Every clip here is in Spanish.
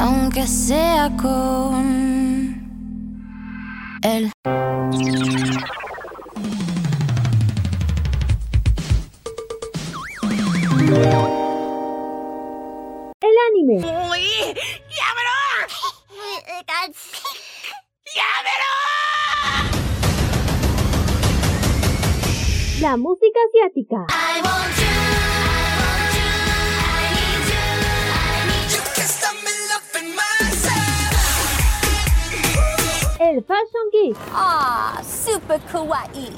aunque sea con él. El anime. ¡Uy! ¡Llámelo! ¡Llámelo! La música asiática. I want you, El Fashion Geek. Ah, super kawaii.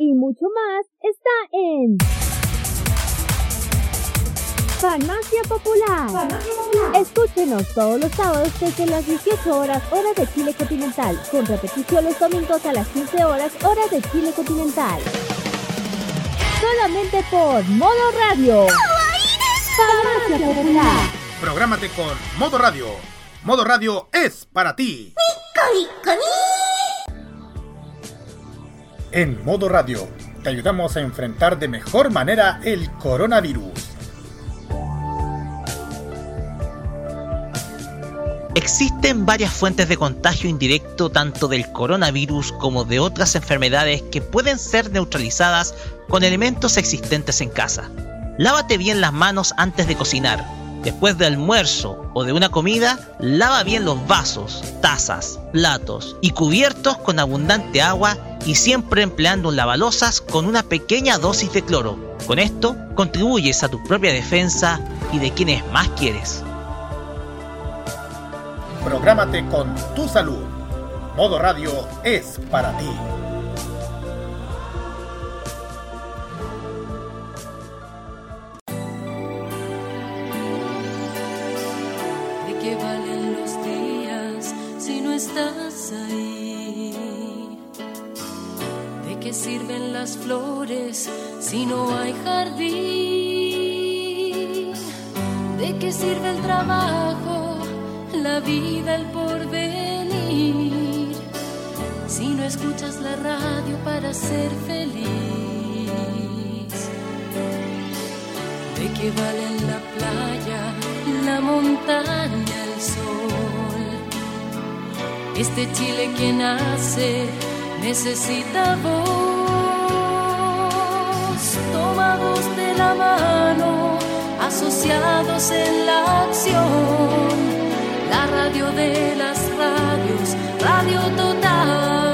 Y mucho más está en Farmacia Popular. Escúchenos todos los sábados desde las 18 horas hora de Chile continental, con repetición los domingos a las 15 horas hora de Chile continental. Solamente por Modo Radio. Farmacia Popular. Prográmate con Modo Radio. Modo Radio es para ti. En Modo Radio te ayudamos a enfrentar de mejor manera el coronavirus. Existen varias fuentes de contagio indirecto tanto del coronavirus como de otras enfermedades que pueden ser neutralizadas con elementos existentes en casa. Lávate bien las manos antes de cocinar. Después del almuerzo o de una comida, lava bien los vasos, tazas, platos y cubiertos con abundante agua y siempre empleando un lavalosas con una pequeña dosis de cloro. Con esto, contribuyes a tu propia defensa y de quienes más quieres. Prográmate con tu salud. Modo Radio es para ti. Estás ahí? ¿De qué sirven las flores si no hay jardín? ¿De qué sirve el trabajo, la vida, el porvenir? Si no escuchas la radio para ser feliz. ¿De qué valen la playa, la montaña, el sol? Este Chile que nace necesita voz, tomados de la mano, asociados en la acción. La radio de las radios, Radio Total.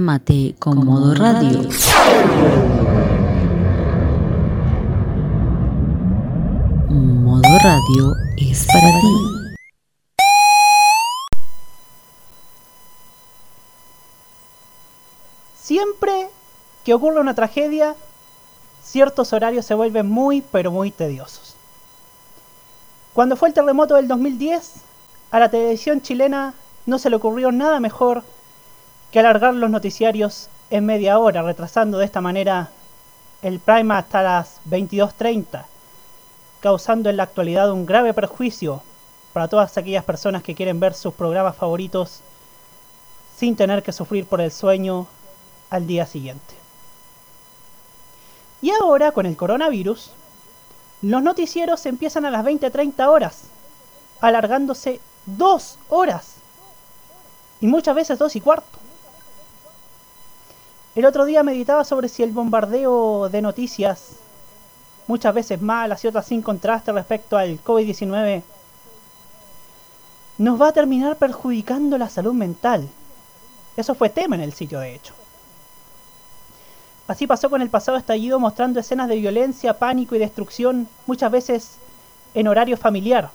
Amate con modo radio. Modo radio es para ti. Siempre que ocurre una tragedia, ciertos horarios se vuelven muy, pero muy tediosos. Cuando fue el terremoto del 2010, a la televisión chilena no se le ocurrió nada mejor que alargar los noticiarios en media hora, retrasando de esta manera el prime hasta las 22.30, causando en la actualidad un grave perjuicio para todas aquellas personas que quieren ver sus programas favoritos sin tener que sufrir por el sueño al día siguiente. Y ahora, con el coronavirus, los noticieros empiezan a las 20-30 horas, alargándose dos horas. Y muchas veces dos y cuarto. El otro día meditaba sobre si el bombardeo de noticias, muchas veces malas y otras sin contraste respecto al COVID-19, nos va a terminar perjudicando la salud mental. Eso fue tema en el sitio, de hecho. Así pasó con el pasado estallido mostrando escenas de violencia, pánico y destrucción, muchas veces en horario familiar.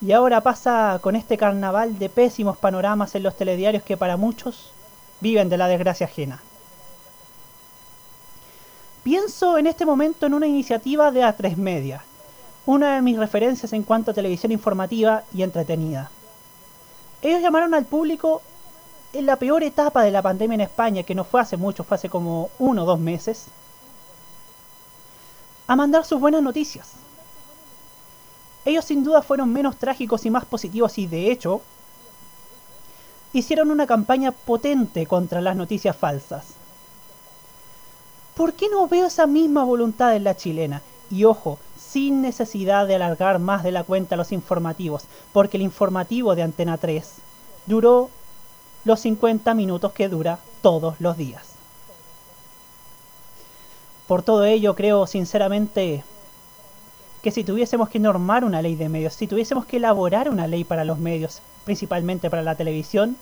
Y ahora pasa con este carnaval de pésimos panoramas en los telediarios que para muchos viven de la desgracia ajena. Pienso en este momento en una iniciativa de A3 Media, una de mis referencias en cuanto a televisión informativa y entretenida. Ellos llamaron al público en la peor etapa de la pandemia en España, que no fue hace mucho, fue hace como uno o dos meses, a mandar sus buenas noticias. Ellos sin duda fueron menos trágicos y más positivos y de hecho hicieron una campaña potente contra las noticias falsas. ¿Por qué no veo esa misma voluntad en la chilena? Y ojo, sin necesidad de alargar más de la cuenta los informativos, porque el informativo de Antena 3 duró los 50 minutos que dura todos los días. Por todo ello, creo sinceramente que si tuviésemos que normar una ley de medios, si tuviésemos que elaborar una ley para los medios, principalmente para la televisión,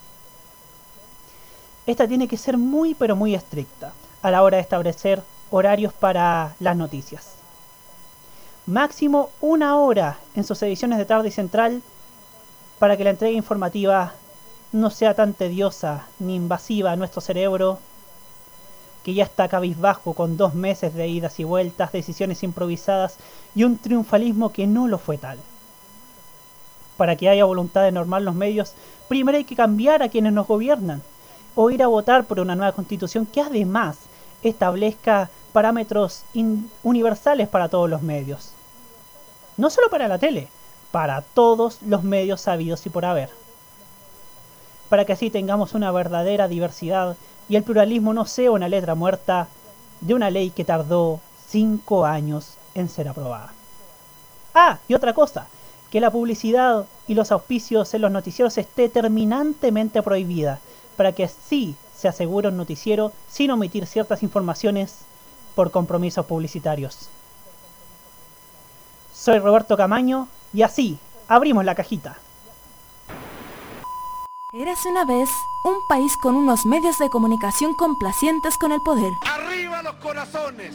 esta tiene que ser muy pero muy estricta a la hora de establecer horarios para las noticias. Máximo una hora en sus ediciones de tarde y central para que la entrega informativa no sea tan tediosa ni invasiva a nuestro cerebro que ya está cabizbajo con dos meses de idas y vueltas, decisiones improvisadas y un triunfalismo que no lo fue tal. Para que haya voluntad de normar los medios, primero hay que cambiar a quienes nos gobiernan, o ir a votar por una nueva constitución que además establezca parámetros universales para todos los medios. No solo para la tele, para todos los medios sabidos y por haber. Para que así tengamos una verdadera diversidad y el pluralismo no sea una letra muerta de una ley que tardó cinco años en ser aprobada. Ah, y otra cosa, que la publicidad y los auspicios en los noticieros esté terminantemente prohibida, para que así se asegure un noticiero sin omitir ciertas informaciones por compromisos publicitarios. Soy Roberto Camaño y así abrimos la cajita. Érase una vez un país con unos medios de comunicación complacientes con el poder. ¡Arriba los corazones!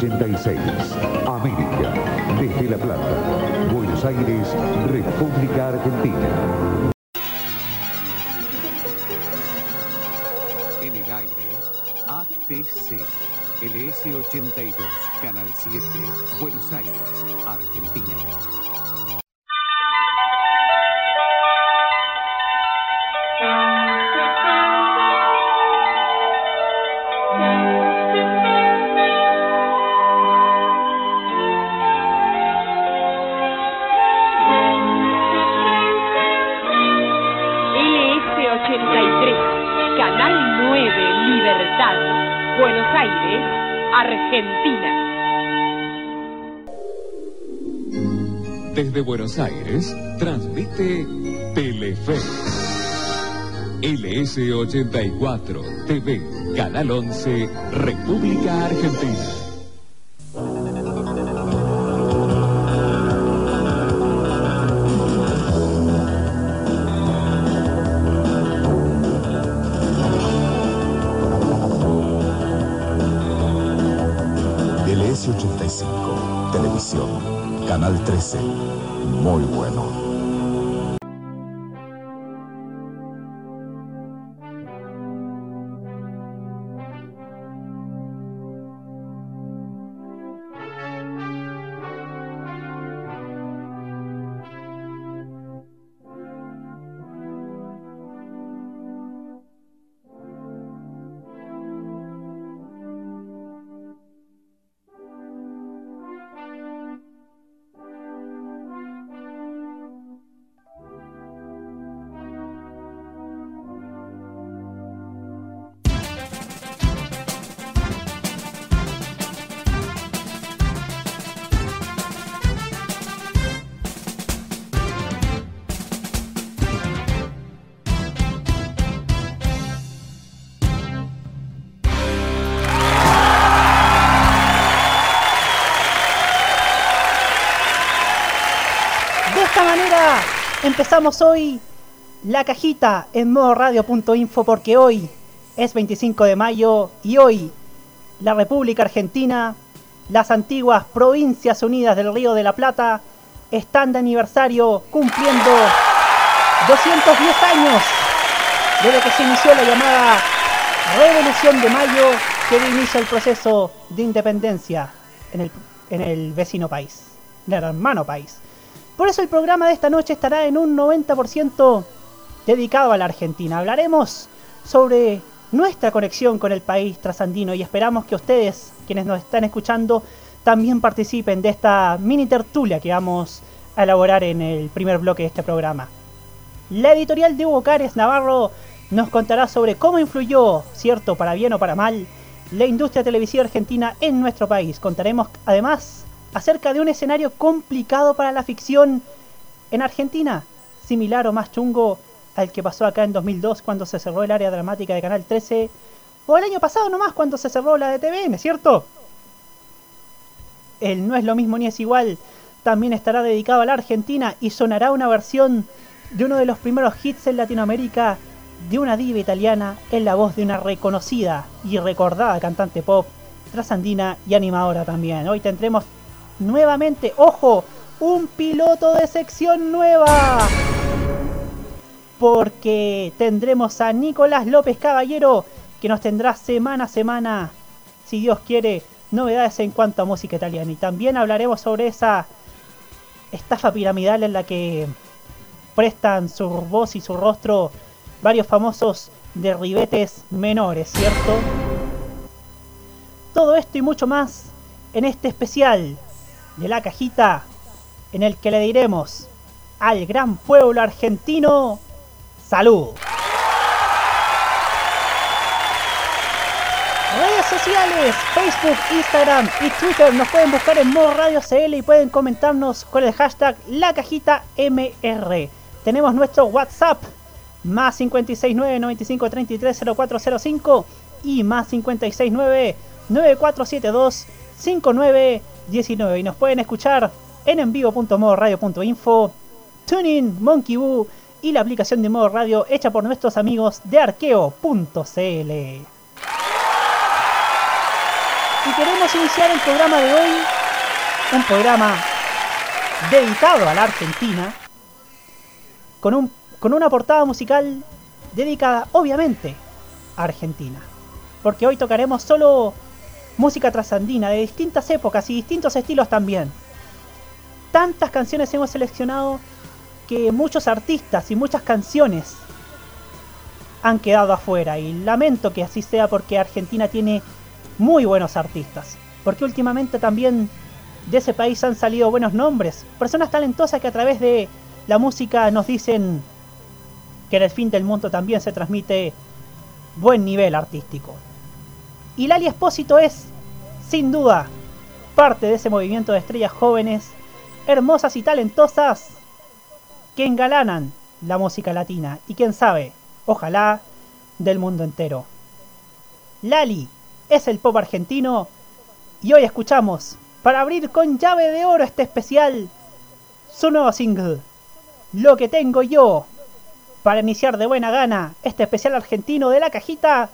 LS86, América, desde La Plata, Buenos Aires, República Argentina. En el aire, ATC, LS82, Canal 7, Buenos Aires, Argentina. Desde Buenos Aires, transmite Telefe. LS84 TV, Canal 11, República Argentina. Canal Empezamos hoy la cajita en modo radio.info porque hoy es 25 de mayo y hoy la República Argentina, las antiguas Provincias Unidas del Río de la Plata están de aniversario cumpliendo 210 años desde que se inició la llamada Revolución de Mayo que dio inicio al proceso de independencia en el, en el vecino país, en el hermano país. Por eso el programa de esta noche estará en un 90% dedicado a la Argentina. Hablaremos sobre nuestra conexión con el país trasandino y esperamos que ustedes, quienes nos están escuchando, también participen de esta mini tertulia que vamos a elaborar en el primer bloque de este programa. La editorial de Hugo Cares Navarro nos contará sobre cómo influyó, cierto, para bien o para mal, la industria televisiva argentina en nuestro país. Contaremos además acerca de un escenario complicado para la ficción en Argentina, similar o más chungo al que pasó acá en 2002 cuando se cerró el área dramática de Canal 13, o el año pasado nomás cuando se cerró la de TVN, ¿cierto? El No es lo mismo ni es igual también estará dedicado a la Argentina y sonará una versión de uno de los primeros hits en Latinoamérica de una diva italiana en la voz de una reconocida y recordada cantante pop trasandina y animadora también. Hoy tendremos nuevamente, ojo, un piloto de sección nueva. Porque tendremos a Nicolás López Caballero que nos tendrá semana a semana, si Dios quiere, novedades en cuanto a música italiana. Y también hablaremos sobre esa estafa piramidal en la que prestan su voz y su rostro varios famosos derribetes menores, ¿cierto? Todo esto y mucho más en este especial de la cajita en el que le diremos al gran pueblo argentino salud. Redes sociales, Facebook, Instagram y Twitter nos pueden buscar en modo radio CL y pueden comentarnos con el hashtag la cajita MR. Tenemos nuestro WhatsApp más 569 95 33 0405 y más 569 9472 5919 y nos pueden escuchar en envivo.modoradio.info, Tuning, Monkey Boo y la aplicación de modo radio hecha por nuestros amigos de arqueo.cl. Y queremos iniciar el programa de hoy, un programa dedicado a la Argentina, con, un, con una portada musical dedicada obviamente a Argentina. Porque hoy tocaremos solo música trasandina de distintas épocas y distintos estilos también. Tantas canciones hemos seleccionado que muchos artistas y muchas canciones han quedado afuera y lamento que así sea porque Argentina tiene muy buenos artistas. Porque últimamente también de ese país han salido buenos nombres, personas talentosas que a través de la música nos dicen que en el fin del mundo también se transmite buen nivel artístico. Y Lali Espósito es, sin duda, parte de ese movimiento de estrellas jóvenes, hermosas y talentosas, que engalanan la música latina y quién sabe, ojalá, del mundo entero. Lali es el pop argentino y hoy escuchamos, para abrir con llave de oro este especial, su nuevo single, Lo que tengo yo, para iniciar de buena gana este especial argentino de la cajita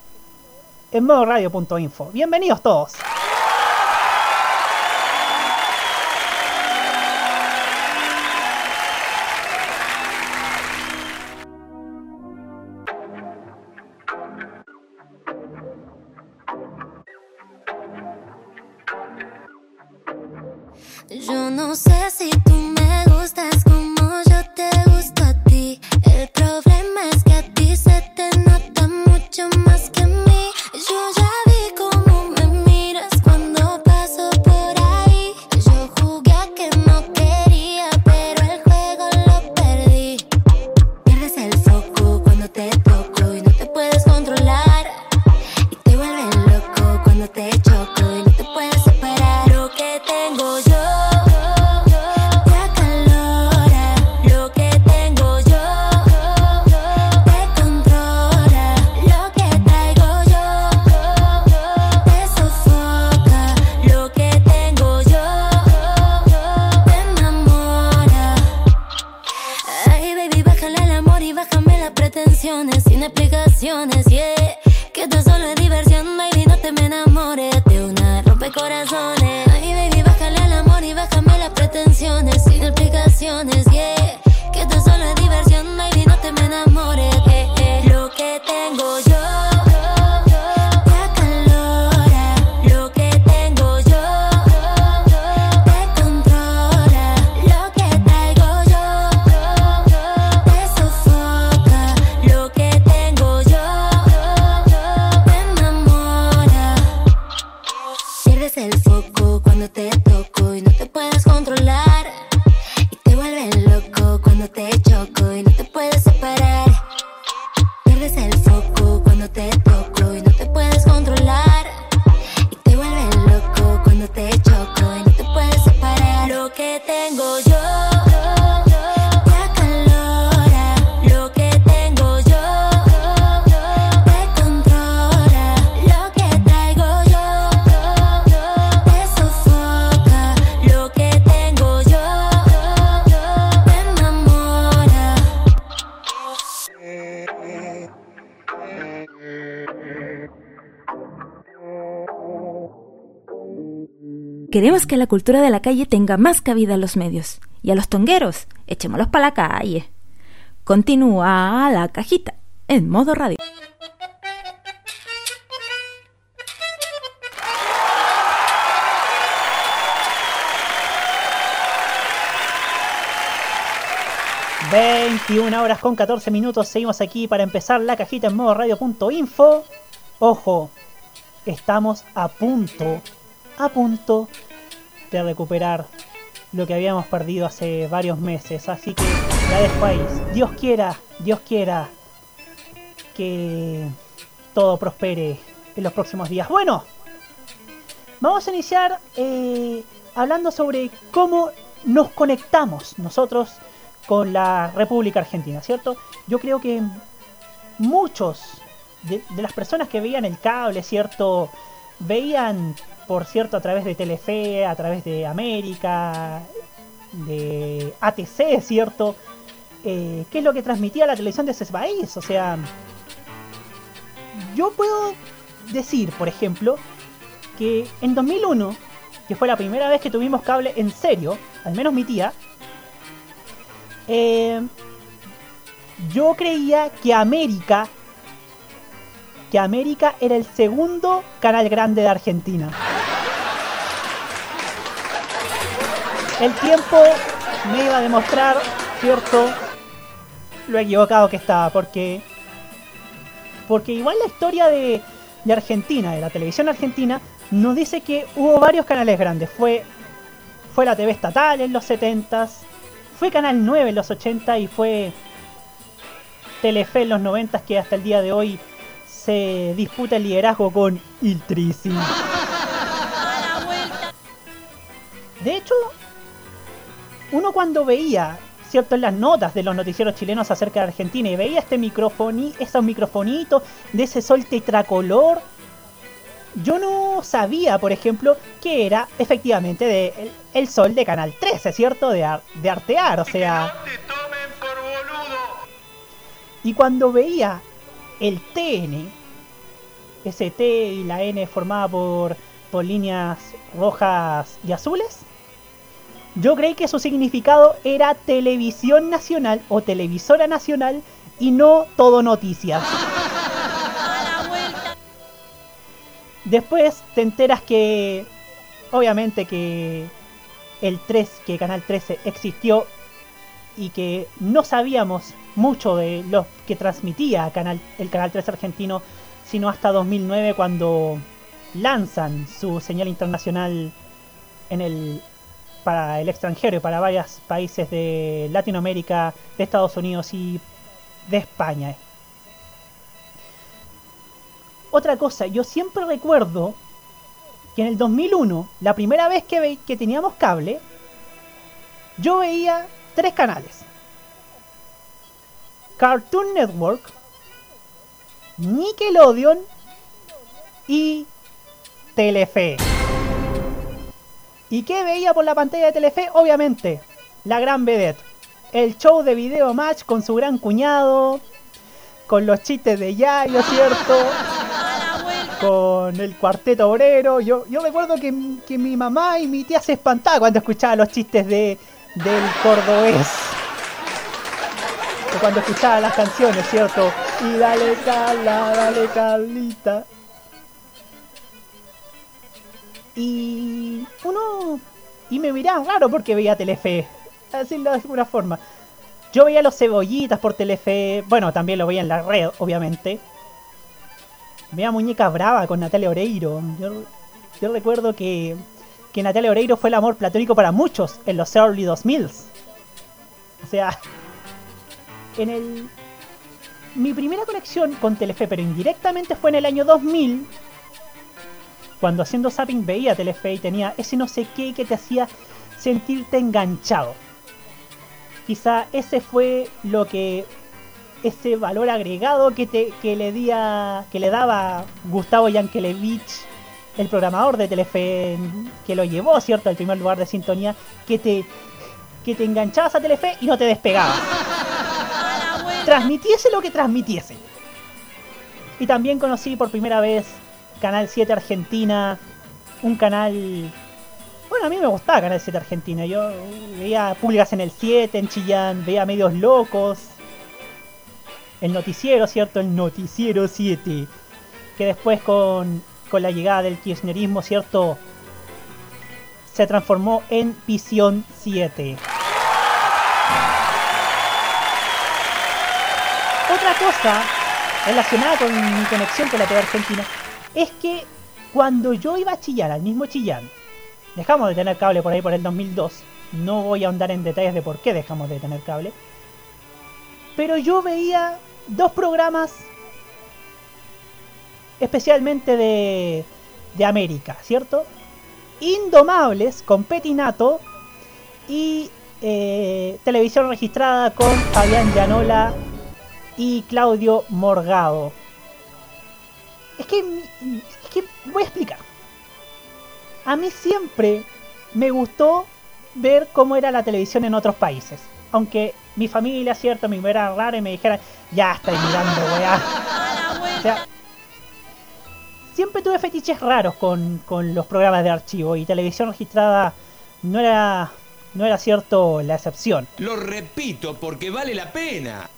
en modo radio.info. Bienvenidos todos. No sé Queremos que la cultura de la calle tenga más cabida en los medios. Y a los tongueros, echémoslos para la calle. Continúa la cajita en modo radio. ...21 horas con 14 minutos... ...seguimos aquí para empezar la cajita en modo radio.info... ...ojo... ...estamos a punto... ...a punto... ...de recuperar... ...lo que habíamos perdido hace varios meses... ...así que la dejo ahí... ...Dios quiera... ...Dios quiera... ...que... ...todo prospere... ...en los próximos días... ...bueno... Vamos a iniciar... eh, ...hablando sobre cómo... ...nos conectamos nosotros con la República Argentina, ¿cierto? Yo creo que muchos de, de las personas que veían el cable, ¿cierto? Veían, por cierto, a través de Telefe, a través de América, de ATC, ¿cierto? Eh, ¿Qué es lo que transmitía la televisión de ese país? O sea, yo puedo decir, por ejemplo, que en 2001, que fue la primera vez que tuvimos cable en serio, al menos mi tía, eh, yo creía que América América era el segundo canal grande de Argentina. El tiempo me iba a demostrar, cierto, lo equivocado que estaba, porque porque igual la historia de, de Argentina, de la televisión argentina, nos dice que hubo varios canales grandes. Fue fue la TV estatal en los 70s, fue Canal 9 en los 80 y fue Telefe en los 90 que hasta el día de hoy se disputa el liderazgo con Il Trisi. De hecho, uno cuando veía, cierto, en las notas de los noticieros chilenos acerca de Argentina y veía este esos microfonitos de ese sol tetracolor, yo no sabía, por ejemplo, que era efectivamente de el, el sol de Canal 13, ¿cierto? De, Ar- de Artear, o sea... Y cuando veía el TN, ese T y la N formada por, por líneas rojas y azules, yo creí que su significado era televisión nacional o televisora nacional y no todo noticias. Después te enteras que, obviamente que el 3, que Canal 13 existió y que no sabíamos mucho de lo que transmitía el Canal 3 argentino, sino hasta 2009 cuando lanzan su señal internacional en el para el extranjero y para varios países de Latinoamérica, de Estados Unidos y de España. Otra cosa, yo siempre recuerdo que en el 2001, la primera vez que, ve- que teníamos cable, yo veía tres canales. Cartoon Network, Nickelodeon y Telefe. ¿Y qué veía por la pantalla de Telefe? Obviamente, la gran vedette. El show de video match con su gran cuñado. con los chistes de Yayo, ¿cierto? Con el cuarteto obrero. Yo, yo recuerdo que, que mi mamá y mi tía se espantaban cuando escuchaba los chistes de, del cordobés. O cuando escuchaba las canciones, ¿cierto? Y dale Carla, dale Carlita. Y uno... Y me miraban raro porque veía Telefe. Decirlo de alguna forma. Yo veía los cebollitas por Telefe. Bueno, también lo veía en la red, obviamente. Veía Muñeca Brava con Natalia Oreiro. Yo, yo recuerdo que, que Natalia Oreiro fue el amor platónico para muchos en los early 2000s. O sea, en el... Mi primera conexión con Telefe, pero indirectamente fue en el año 2000, cuando haciendo zapping veía Telefe y tenía ese no sé qué que te hacía sentirte enganchado. Quizá ese fue lo que ese valor agregado que te que le día, que le daba Gustavo Yankelevich, el programador de Telefe que lo llevó, cierto, al primer lugar de sintonía, que te que te enganchabas a Telefe y no te despegabas. Transmitiese lo que transmitiese. Y también conocí por primera vez Canal 7 Argentina, un canal... Bueno, a mí me gustaba Canal 7 Argentina. Yo veía públicas en el 7, en Chillán, veía medios locos. El noticiero, ¿cierto? El noticiero 7. Que después con, la llegada del kirchnerismo, ¿cierto? Se transformó en Visión 7. Otra cosa relacionada con mi conexión con la TV Argentina es que cuando yo iba a chillar al mismo Chillán, dejamos de tener cable por ahí por el 2002, no voy a ahondar en detalles de por qué dejamos de tener cable, pero yo veía dos programas especialmente de, de América, ¿cierto? Indomables con Petinato y eh, televisión registrada con Fabián Llanola y Claudio Morgado. Es que, es que voy a explicar. A mí siempre me gustó ver cómo era la televisión en otros países. Aunque mi familia, cierto, me era rara y me dijera, ya estáis mirando, weá. O sea, siempre tuve fetiches raros con, con los programas de archivo y televisión registrada no era, no era cierto la excepción. Lo repito porque vale la pena.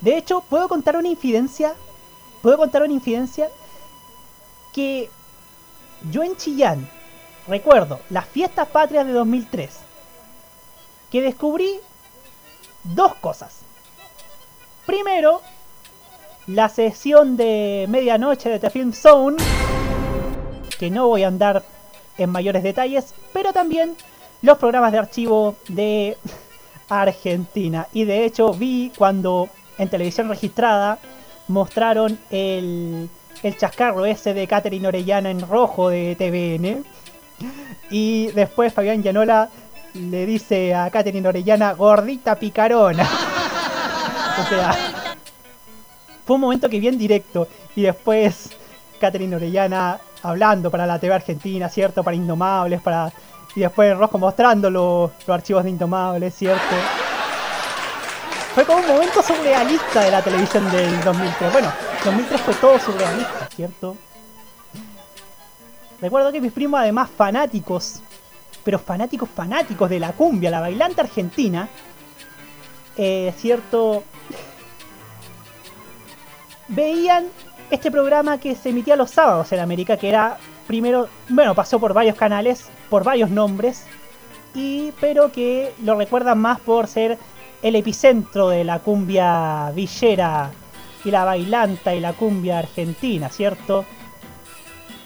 De hecho, puedo contar una infidencia. Puedo contar una infidencia que yo en Chillán recuerdo las fiestas patrias de 2003 que descubrí dos cosas. Primero, la sesión de medianoche de The Film Zone, que no voy a andar en mayores detalles, pero también los programas de archivo de Argentina. Y de hecho vi cuando en televisión registrada mostraron el, el chascarro ese de Catherine Orellana en rojo de TVN. Y después Fabián Llanola le dice a Catherine Orellana, gordita picarona. o sea, fue un momento que vi en directo. Y después Catherine Orellana hablando para la TV Argentina, ¿cierto? Para Indomables, para... Y después rojo mostrando los, los archivos de Indomables, ¿cierto? Fue como un momento surrealista de la televisión del 2003. Bueno, 2003 fue todo surrealista, ¿cierto? Recuerdo que mis primos, además fanáticos, pero fanáticos fanáticos de la cumbia, la bailante argentina, eh, ¿cierto? Veían este programa que se emitía los sábados en América, que era primero, bueno, pasó por varios canales, por varios nombres, y pero que lo recuerdan más por ser el epicentro de la cumbia villera y la bailanta y la cumbia argentina, ¿cierto?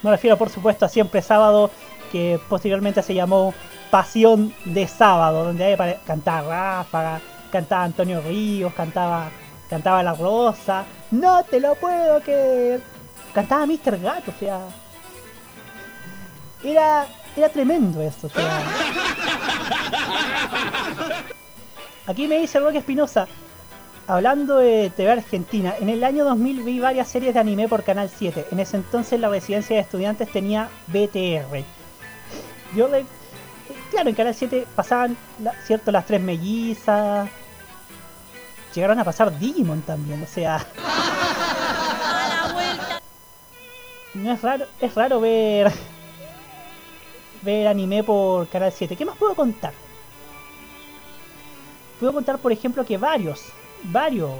Me refiero por supuesto a Siempre Sábado, que posteriormente se llamó Pasión de Sábado, donde cantaba Ráfaga, cantaba Antonio Ríos, cantaba, cantaba La Rosa, no te lo puedo creer, cantaba Mr. Gato, o sea, era, era tremendo eso, o. Aquí me dice Roque Espinosa, hablando de TV Argentina, en el año 2000 vi varias series de anime por Canal 7. En ese entonces la residencia de estudiantes tenía BTR. Yo, le, claro, en Canal 7 pasaban, cierto, las tres mellizas. Llegaron a pasar Digimon también, o sea... No es raro, es raro ver ver anime por Canal 7. ¿Qué más puedo contar? Puedo contar, por ejemplo, que varios, varios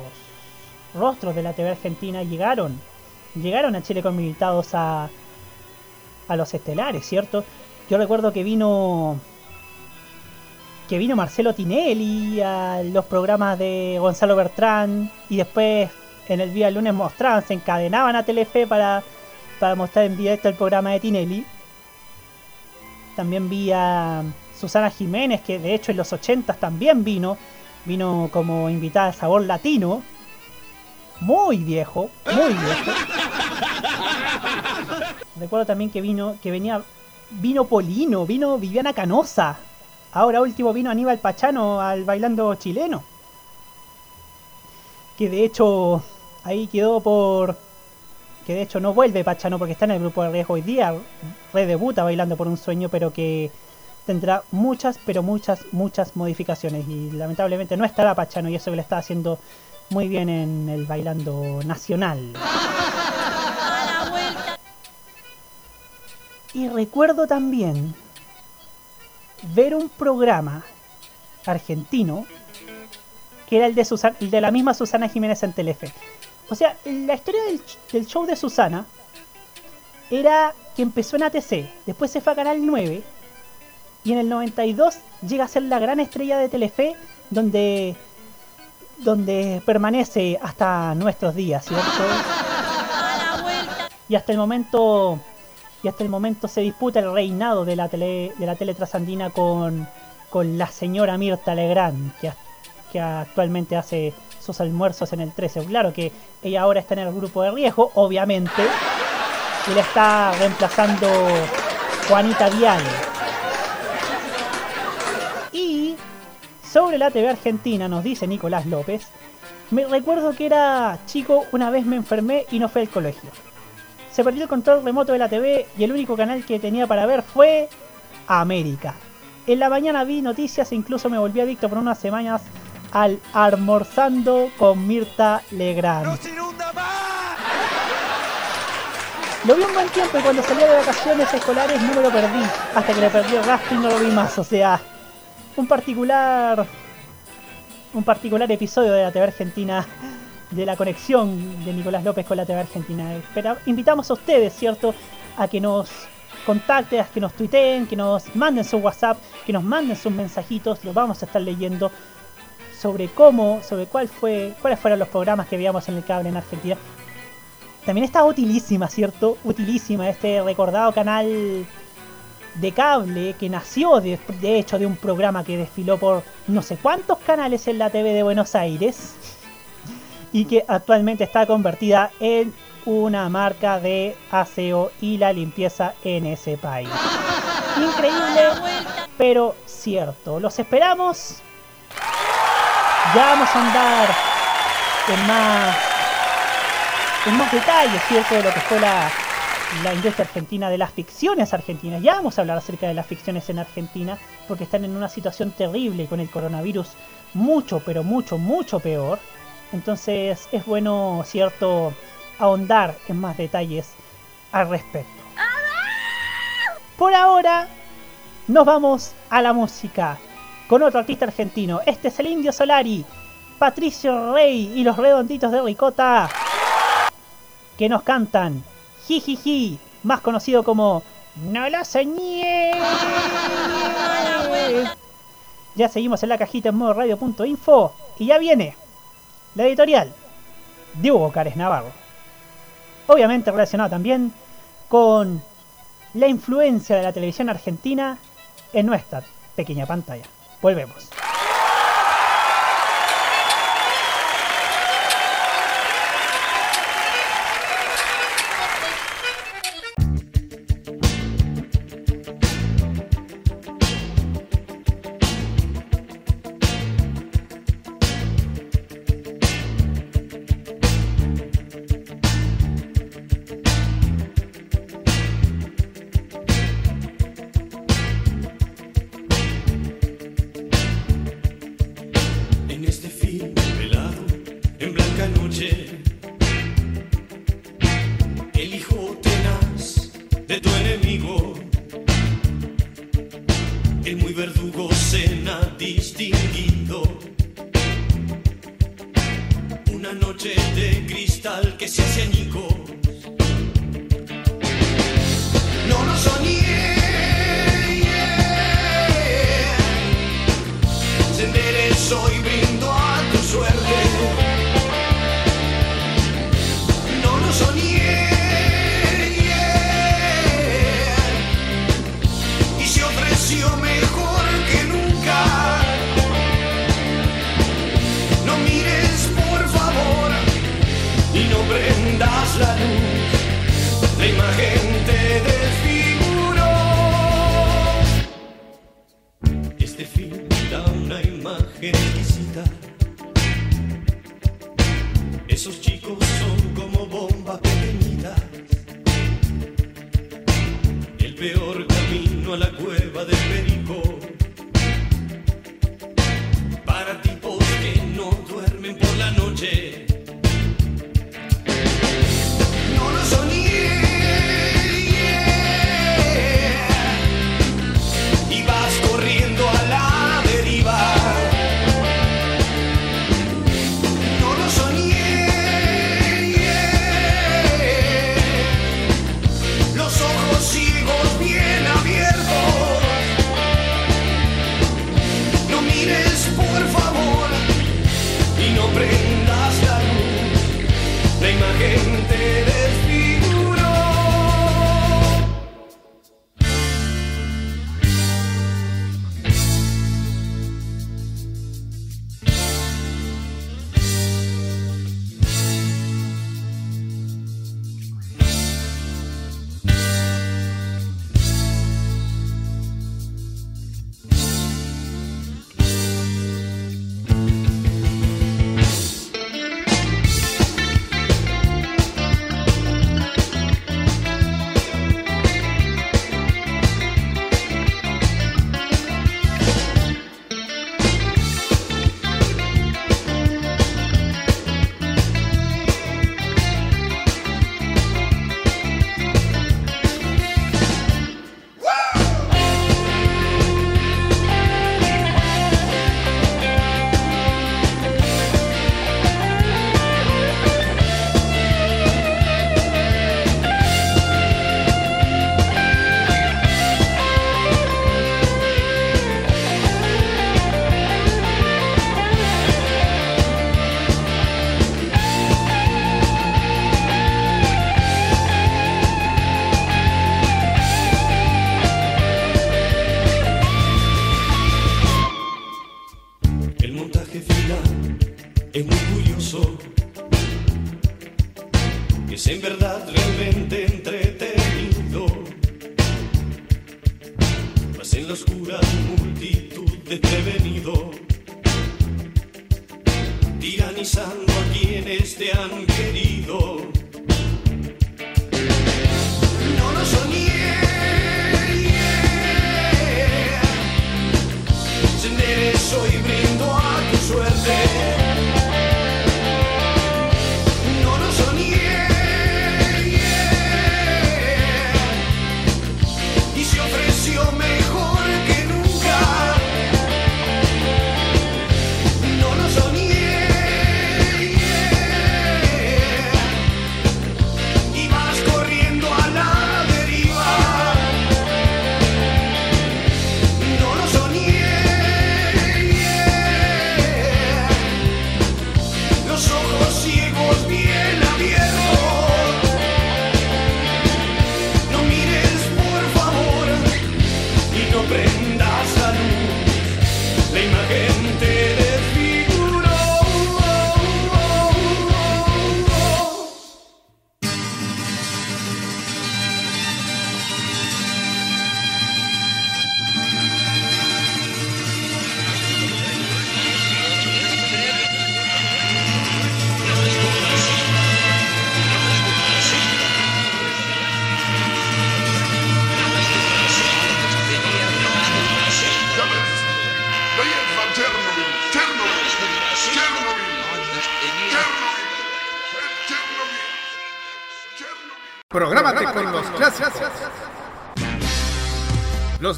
rostros de la TV argentina llegaron, llegaron a Chile con invitados a, a los estelares, ¿cierto? Yo recuerdo que vino que vino Marcelo Tinelli a los programas de Gonzalo Bertrán y después en el día del lunes mostraban, se encadenaban a Telefe para, para mostrar en directo el programa de Tinelli. También vi a Susana Jiménez, que de hecho en los 80 también vino, vino como invitada de sabor latino. Muy viejo, muy viejo. Recuerdo también que vino, que venía, vino Polino, vino Viviana Canosa. Ahora último vino Aníbal Pachano al bailando chileno. Que de hecho ahí quedó por. Que de hecho no vuelve Pachano porque está en el grupo de riesgo hoy día. Redebuta bailando por un sueño, pero que tendrá muchas, pero muchas, muchas modificaciones. Y lamentablemente no estará Pachano y eso que le está haciendo muy bien en el bailando nacional. Y recuerdo también ver un programa argentino que era el de, Susana, el de la misma Susana Jiménez en Telefe. O sea, la historia del, del, show de Susana era que empezó en ATC, después se fue a Canal 9 y en el 92 llega a ser la gran estrella de Telefe donde donde permanece hasta nuestros días, ¿cierto? Y hasta el momento y hasta el momento se disputa el reinado de la tele de la tele trasandina con, con la señora Mirta Legrand, que, que actualmente hace sus almuerzos en el 13. Claro que ella ahora está en el grupo de riesgo, obviamente, y le está reemplazando Juanita Vial. Y sobre la TV Argentina nos dice Nicolás López, me recuerdo que era chico, una vez me enfermé y no fui al colegio. Se perdió el control remoto de la TV y el único canal que tenía para ver fue América. En la mañana vi noticias e incluso me volví adicto por unas semanas al almorzando con Mirta Legrand. Lo vi un buen tiempo y cuando salía de vacaciones escolares no me lo perdí. Hasta que le perdí el rastro y no lo vi más. O sea, un particular. Un particular episodio de la TV Argentina. De la conexión de Nicolás López con la TV Argentina. Espera, invitamos a ustedes, ¿cierto? A que nos contacten, a que nos tuiteen, que nos manden su WhatsApp, que nos manden sus mensajitos. Los vamos a estar leyendo sobre cómo, sobre cuál fue, cuáles fueron los programas que veíamos en el cable en Argentina. También está utilísima, ¿cierto? Utilísima este recordado canal de cable que nació de, de, hecho de un programa que desfiló por no sé cuántos canales en la TV de Buenos Aires y que actualmente está convertida en una marca de aseo y la limpieza en ese país. Increíble, pero cierto. Los esperamos. Ya vamos a andar en más en más detalles, ¿cierto? De lo que fue la, la industria argentina de las ficciones argentinas. Ya vamos a hablar acerca de las ficciones en Argentina, porque están en una situación terrible con el coronavirus, mucho, pero mucho, mucho peor. Entonces es bueno, cierto, ahondar en más detalles al respecto. Por ahora, nos vamos a la música con otro artista argentino. Este es el Indio Solari, Patricio Rey y los Redonditos de Ricota que nos cantan Jijiji, más conocido como No lo soñé. Ya seguimos en la cajita en modo radio.info y ya viene la editorial de Hugo Cares Navarro. Obviamente relacionado también con la influencia de la televisión argentina en nuestra pequeña pantalla. Volvemos. cristal que se hacen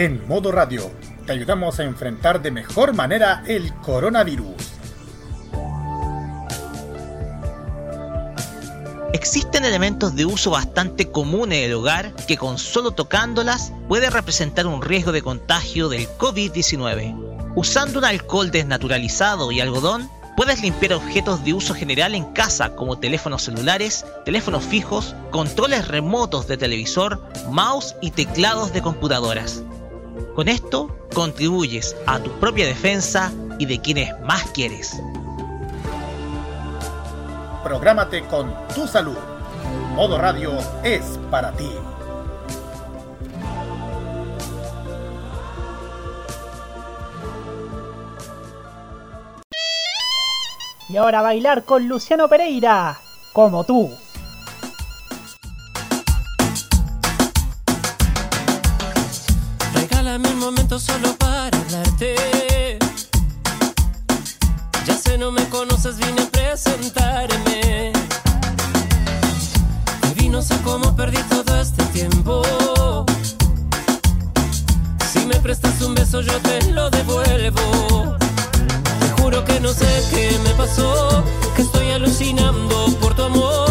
En Modo Radio, te ayudamos a enfrentar de mejor manera el coronavirus. Existen elementos de uso bastante comunes en el hogar que con solo tocándolas puede representar un riesgo de contagio del COVID-19. Usando un alcohol desnaturalizado y algodón, puedes limpiar objetos de uso general en casa como teléfonos celulares, teléfonos fijos, controles remotos de televisor, mouse y teclados de computadoras. Con esto contribuyes a tu propia defensa y de quienes más quieres. Prográmate con tu salud. Modo Radio es para ti. Y ahora bailar con Luciano Pereira, como tú. Beso, yo te lo devuelvo. Te juro que no sé qué me pasó, que estoy alucinando por tu amor.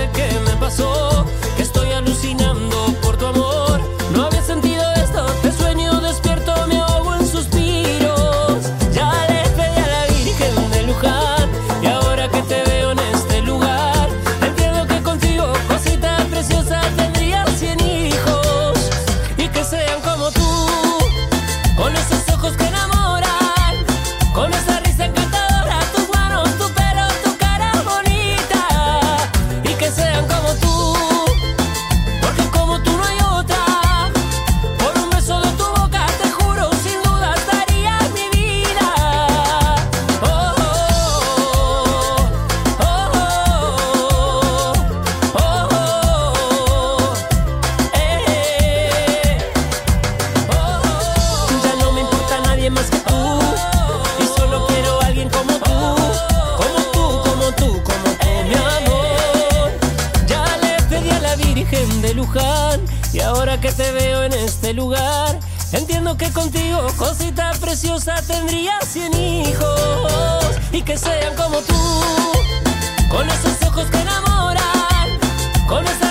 Sé qué me pasó, que estoy alucinando Tendría cien hijos Y que sean como tú Con esos ojos que enamoran Con esa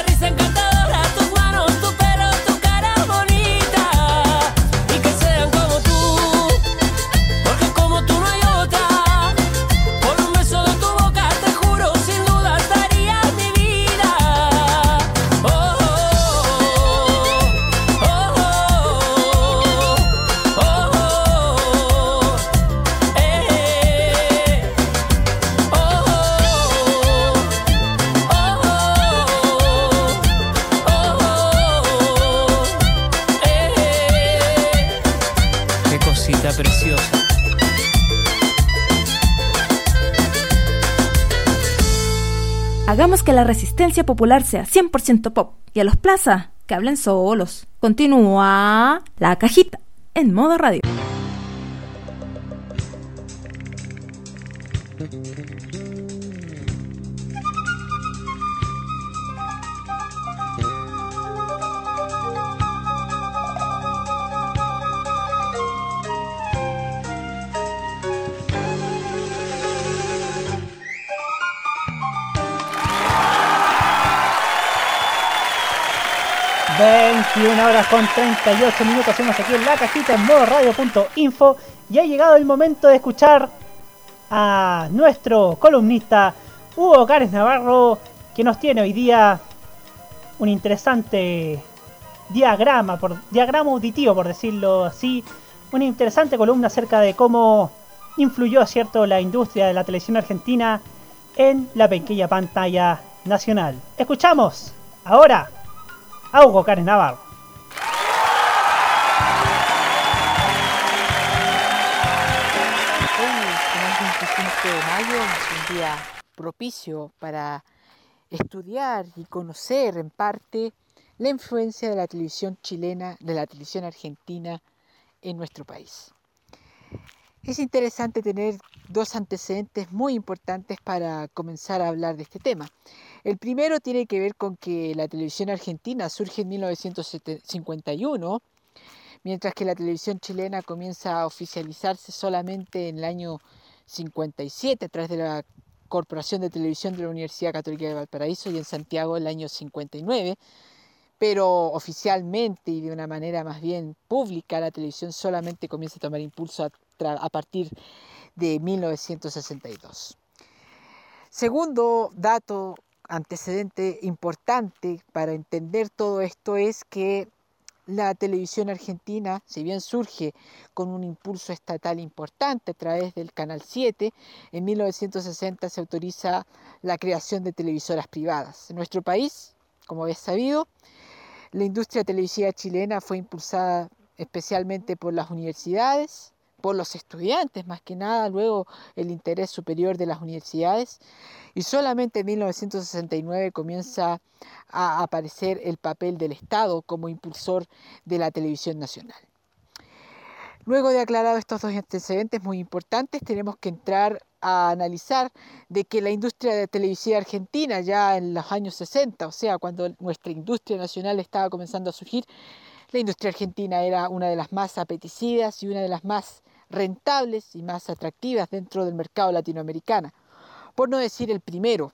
Hagamos que la resistencia popular sea 100% pop y a los plaza que hablen solos. Continúa la cajita en modo radio. 21 horas con 38 minutos hacemos aquí en la cajita en modo radio.info y ha llegado el momento de escuchar a nuestro columnista Hugo Cárez Navarro que nos tiene hoy día un interesante diagrama, por, diagrama auditivo por decirlo así, una interesante columna acerca de cómo influyó cierto la industria de la televisión argentina en la pequeña pantalla nacional. Escuchamos ahora a Hugo Cárez Navarro. Propicio para estudiar y conocer en parte la influencia de la televisión chilena, de la televisión argentina en nuestro país. Es interesante tener dos antecedentes muy importantes para comenzar a hablar de este tema. El primero tiene que ver con que la televisión argentina surge en 1951, mientras que la televisión chilena comienza a oficializarse solamente en el año 57 a través de la Corporación de Televisión de la Universidad Católica de Valparaíso y en Santiago el año 59 pero oficialmente y de una manera más bien pública la televisión solamente comienza a tomar impulso a, partir de 1962. Segundo dato antecedente importante para entender todo esto es que la televisión argentina, si bien surge con un impulso estatal importante a través del Canal 7, en 1960 se autoriza la creación de televisoras privadas. En nuestro país, como es sabido, la industria televisiva chilena fue impulsada especialmente por las universidades, por los estudiantes más que nada, luego el interés superior de las universidades, y solamente en 1969 comienza a aparecer el papel del Estado como impulsor de la televisión nacional. Luego de aclarado estos dos antecedentes muy importantes, tenemos que entrar a analizar de que la industria de televisión argentina ya en los años 60, o sea, cuando nuestra industria nacional estaba comenzando a surgir, la industria argentina era una de las más apetecidas y una de las más rentables y más atractivas dentro del mercado latinoamericano, por no decir el primero.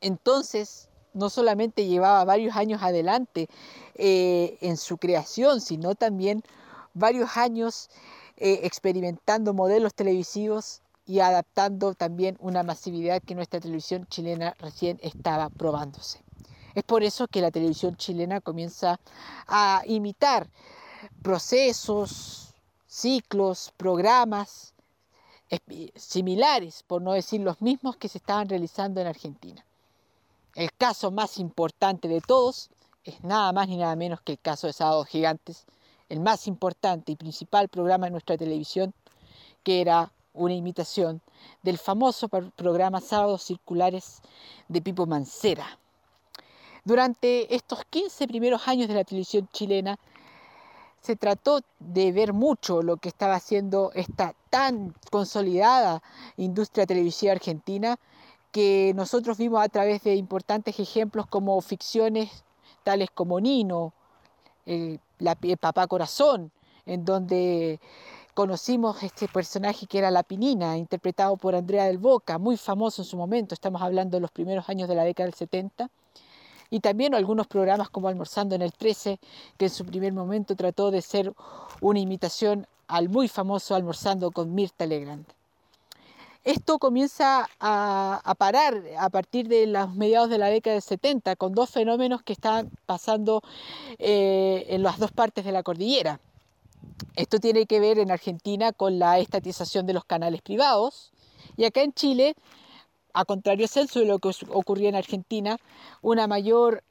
Entonces, no solamente llevaba varios años adelante eh, en su creación, sino también varios años eh, experimentando modelos televisivos y adaptando también una masividad que nuestra televisión chilena recién estaba probándose. Es por eso que la televisión chilena comienza a imitar procesos, ciclos, programas similares, por no decir los mismos que se estaban realizando en Argentina. El caso más importante de todos es nada más ni nada menos que el caso de Sábados Gigantes, el más importante y principal programa de nuestra televisión, que era una imitación del famoso programa Sábados Circulares de Pipo Mancera. Durante estos 15 primeros años de la televisión chilena, se trató de ver mucho lo que estaba haciendo esta tan consolidada industria televisiva argentina que nosotros vimos a través de importantes ejemplos como ficciones tales como Nino, el, Papá Corazón, en donde conocimos este personaje que era La Pinina, interpretado por Andrea del Boca, muy famoso en su momento, estamos hablando de los primeros años de la década del 70, y también algunos programas como Almorzando en el 13, que en su primer momento trató de ser una imitación al muy famoso Almorzando con Mirta Legrand. Esto comienza a, parar a partir de los mediados de la década del 70 con dos fenómenos que están pasando eh, en las dos partes de la cordillera. Esto tiene que ver en Argentina con la estatización de los canales privados y acá en Chile, a contrario censo de lo que ocurría en Argentina, una mayor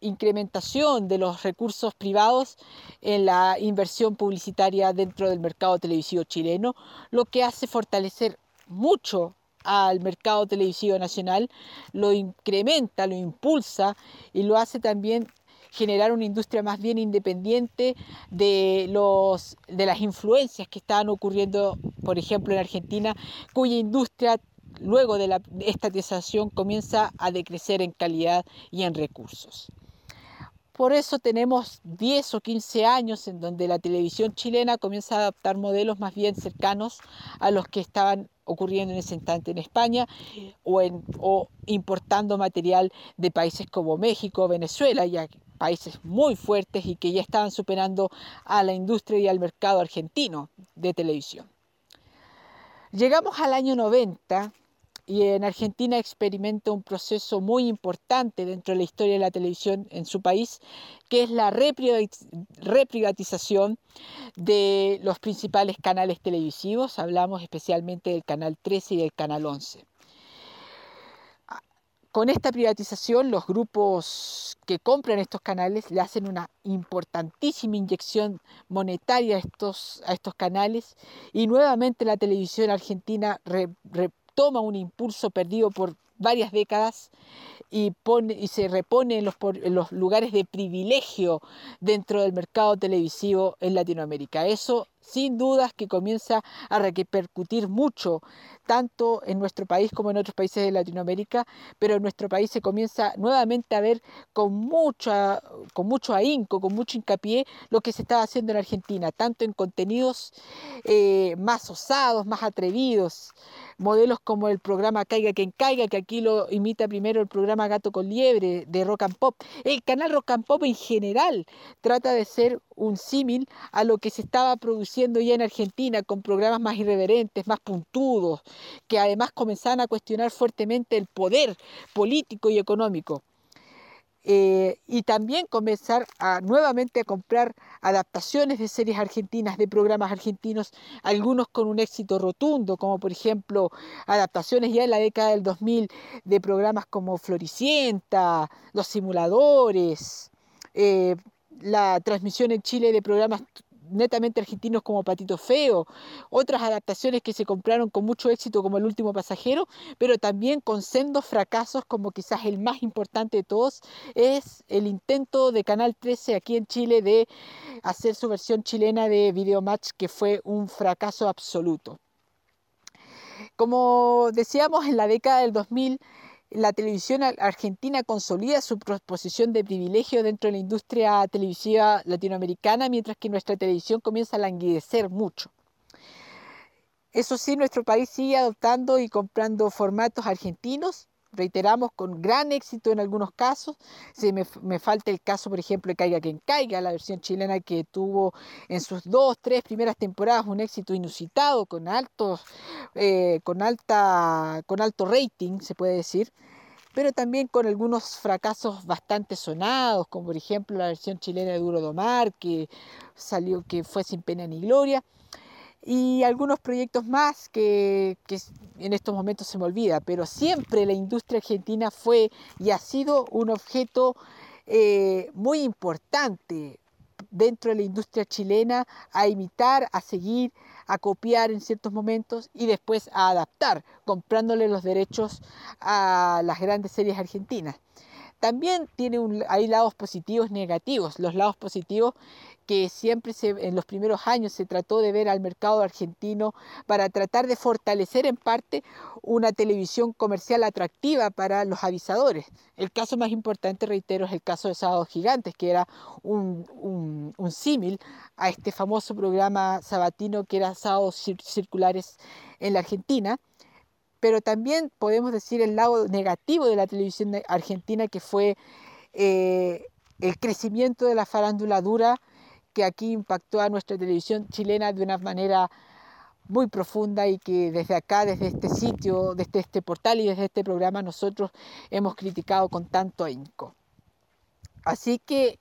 incrementación de los recursos privados en la inversión publicitaria dentro del mercado televisivo chileno, lo que hace fortalecer mucho al mercado televisivo nacional, lo incrementa, lo impulsa y lo hace también generar una industria más bien independiente de, los, de las influencias que estaban ocurriendo, por ejemplo, en Argentina, cuya industria luego de la estatización comienza a decrecer en calidad y en recursos. Por eso tenemos 10 o 15 años en donde la televisión chilena comienza a adaptar modelos más bien cercanos a los que estaban ocurriendo en ese instante en España o, o importando material de países como México, Venezuela, ya países muy fuertes y que ya estaban superando a la industria y al mercado argentino de televisión. Llegamos al año 90 y en Argentina experimenta un proceso muy importante dentro de la historia de la televisión en su país, que es la reprivatización de los principales canales televisivos. Hablamos especialmente del Canal 13 y del Canal 11. Con esta privatización, los grupos que compran estos canales le hacen una importantísima inyección monetaria a estos, a estos canales y nuevamente la televisión argentina retoma un impulso perdido por varias décadas y, se repone en los, lugares de privilegio dentro del mercado televisivo en Latinoamérica. Eso sin dudas que comienza a repercutir mucho, tanto en nuestro país como en otros países de Latinoamérica, pero en nuestro país se comienza nuevamente a ver con mucho ahínco, con mucho hincapié lo que se estaba haciendo en Argentina, tanto en contenidos eh, más osados, más atrevidos, modelos como el programa Caiga quien caiga, que aquí lo imita primero el programa Gato con Liebre de Rock and Pop. El canal Rock and Pop en general trata de ser un símil a lo que se estaba produciendo ya en Argentina con programas más irreverentes, más puntudos, que además comenzaban a cuestionar fuertemente el poder político y económico. Eh, y también comenzar a nuevamente a comprar adaptaciones de series argentinas, de programas argentinos, algunos con un éxito rotundo, como por ejemplo adaptaciones ya en la década del 2000 de programas como Floricienta, Los Simuladores, eh, la transmisión en Chile de programas netamente argentinos como Patito Feo, otras adaptaciones que se compraron con mucho éxito como El último pasajero, pero también con sendos fracasos como quizás el más importante de todos es el intento de Canal 13 aquí en Chile de hacer su versión chilena de Videomatch que fue un fracaso absoluto. Como decíamos en la década del 2000, la televisión argentina consolida su posición de privilegio dentro de la industria televisiva latinoamericana, mientras que nuestra televisión comienza a languidecer mucho. Eso sí, nuestro país sigue adoptando y comprando formatos argentinos, reiteramos, con gran éxito en algunos casos. Se me, falta el caso, por ejemplo, de Caiga quien caiga, la versión chilena que tuvo en sus dos, tres primeras temporadas un éxito inusitado, con altos, eh, con alta, con alto rating, se puede decir pero también con algunos fracasos bastante sonados, como por ejemplo la versión chilena de Duro Domar, que salió que fue sin pena ni gloria y algunos proyectos más que, en estos momentos se me olvida, pero siempre la industria argentina fue y ha sido un objeto eh, muy importante dentro de la industria chilena a imitar, a seguir, a copiar en ciertos momentos y después a adaptar, comprándole los derechos a las grandes series argentinas. También tiene hay lados positivos negativos. Los lados positivos que siempre en los primeros años se trató de ver al mercado argentino para tratar de fortalecer en parte una televisión comercial atractiva para los avisadores. El caso más importante, reitero, es el caso de Sábados Gigantes, que era un, un, símil a este famoso programa sabatino que era Sábados Circulares en la Argentina pero también podemos decir el lado negativo de la televisión argentina, que fue eh, el crecimiento de la farándula dura que aquí impactó a nuestra televisión chilena de una manera muy profunda y que desde acá, desde este sitio, desde este portal y desde este programa nosotros hemos criticado con tanto ahínco. Así que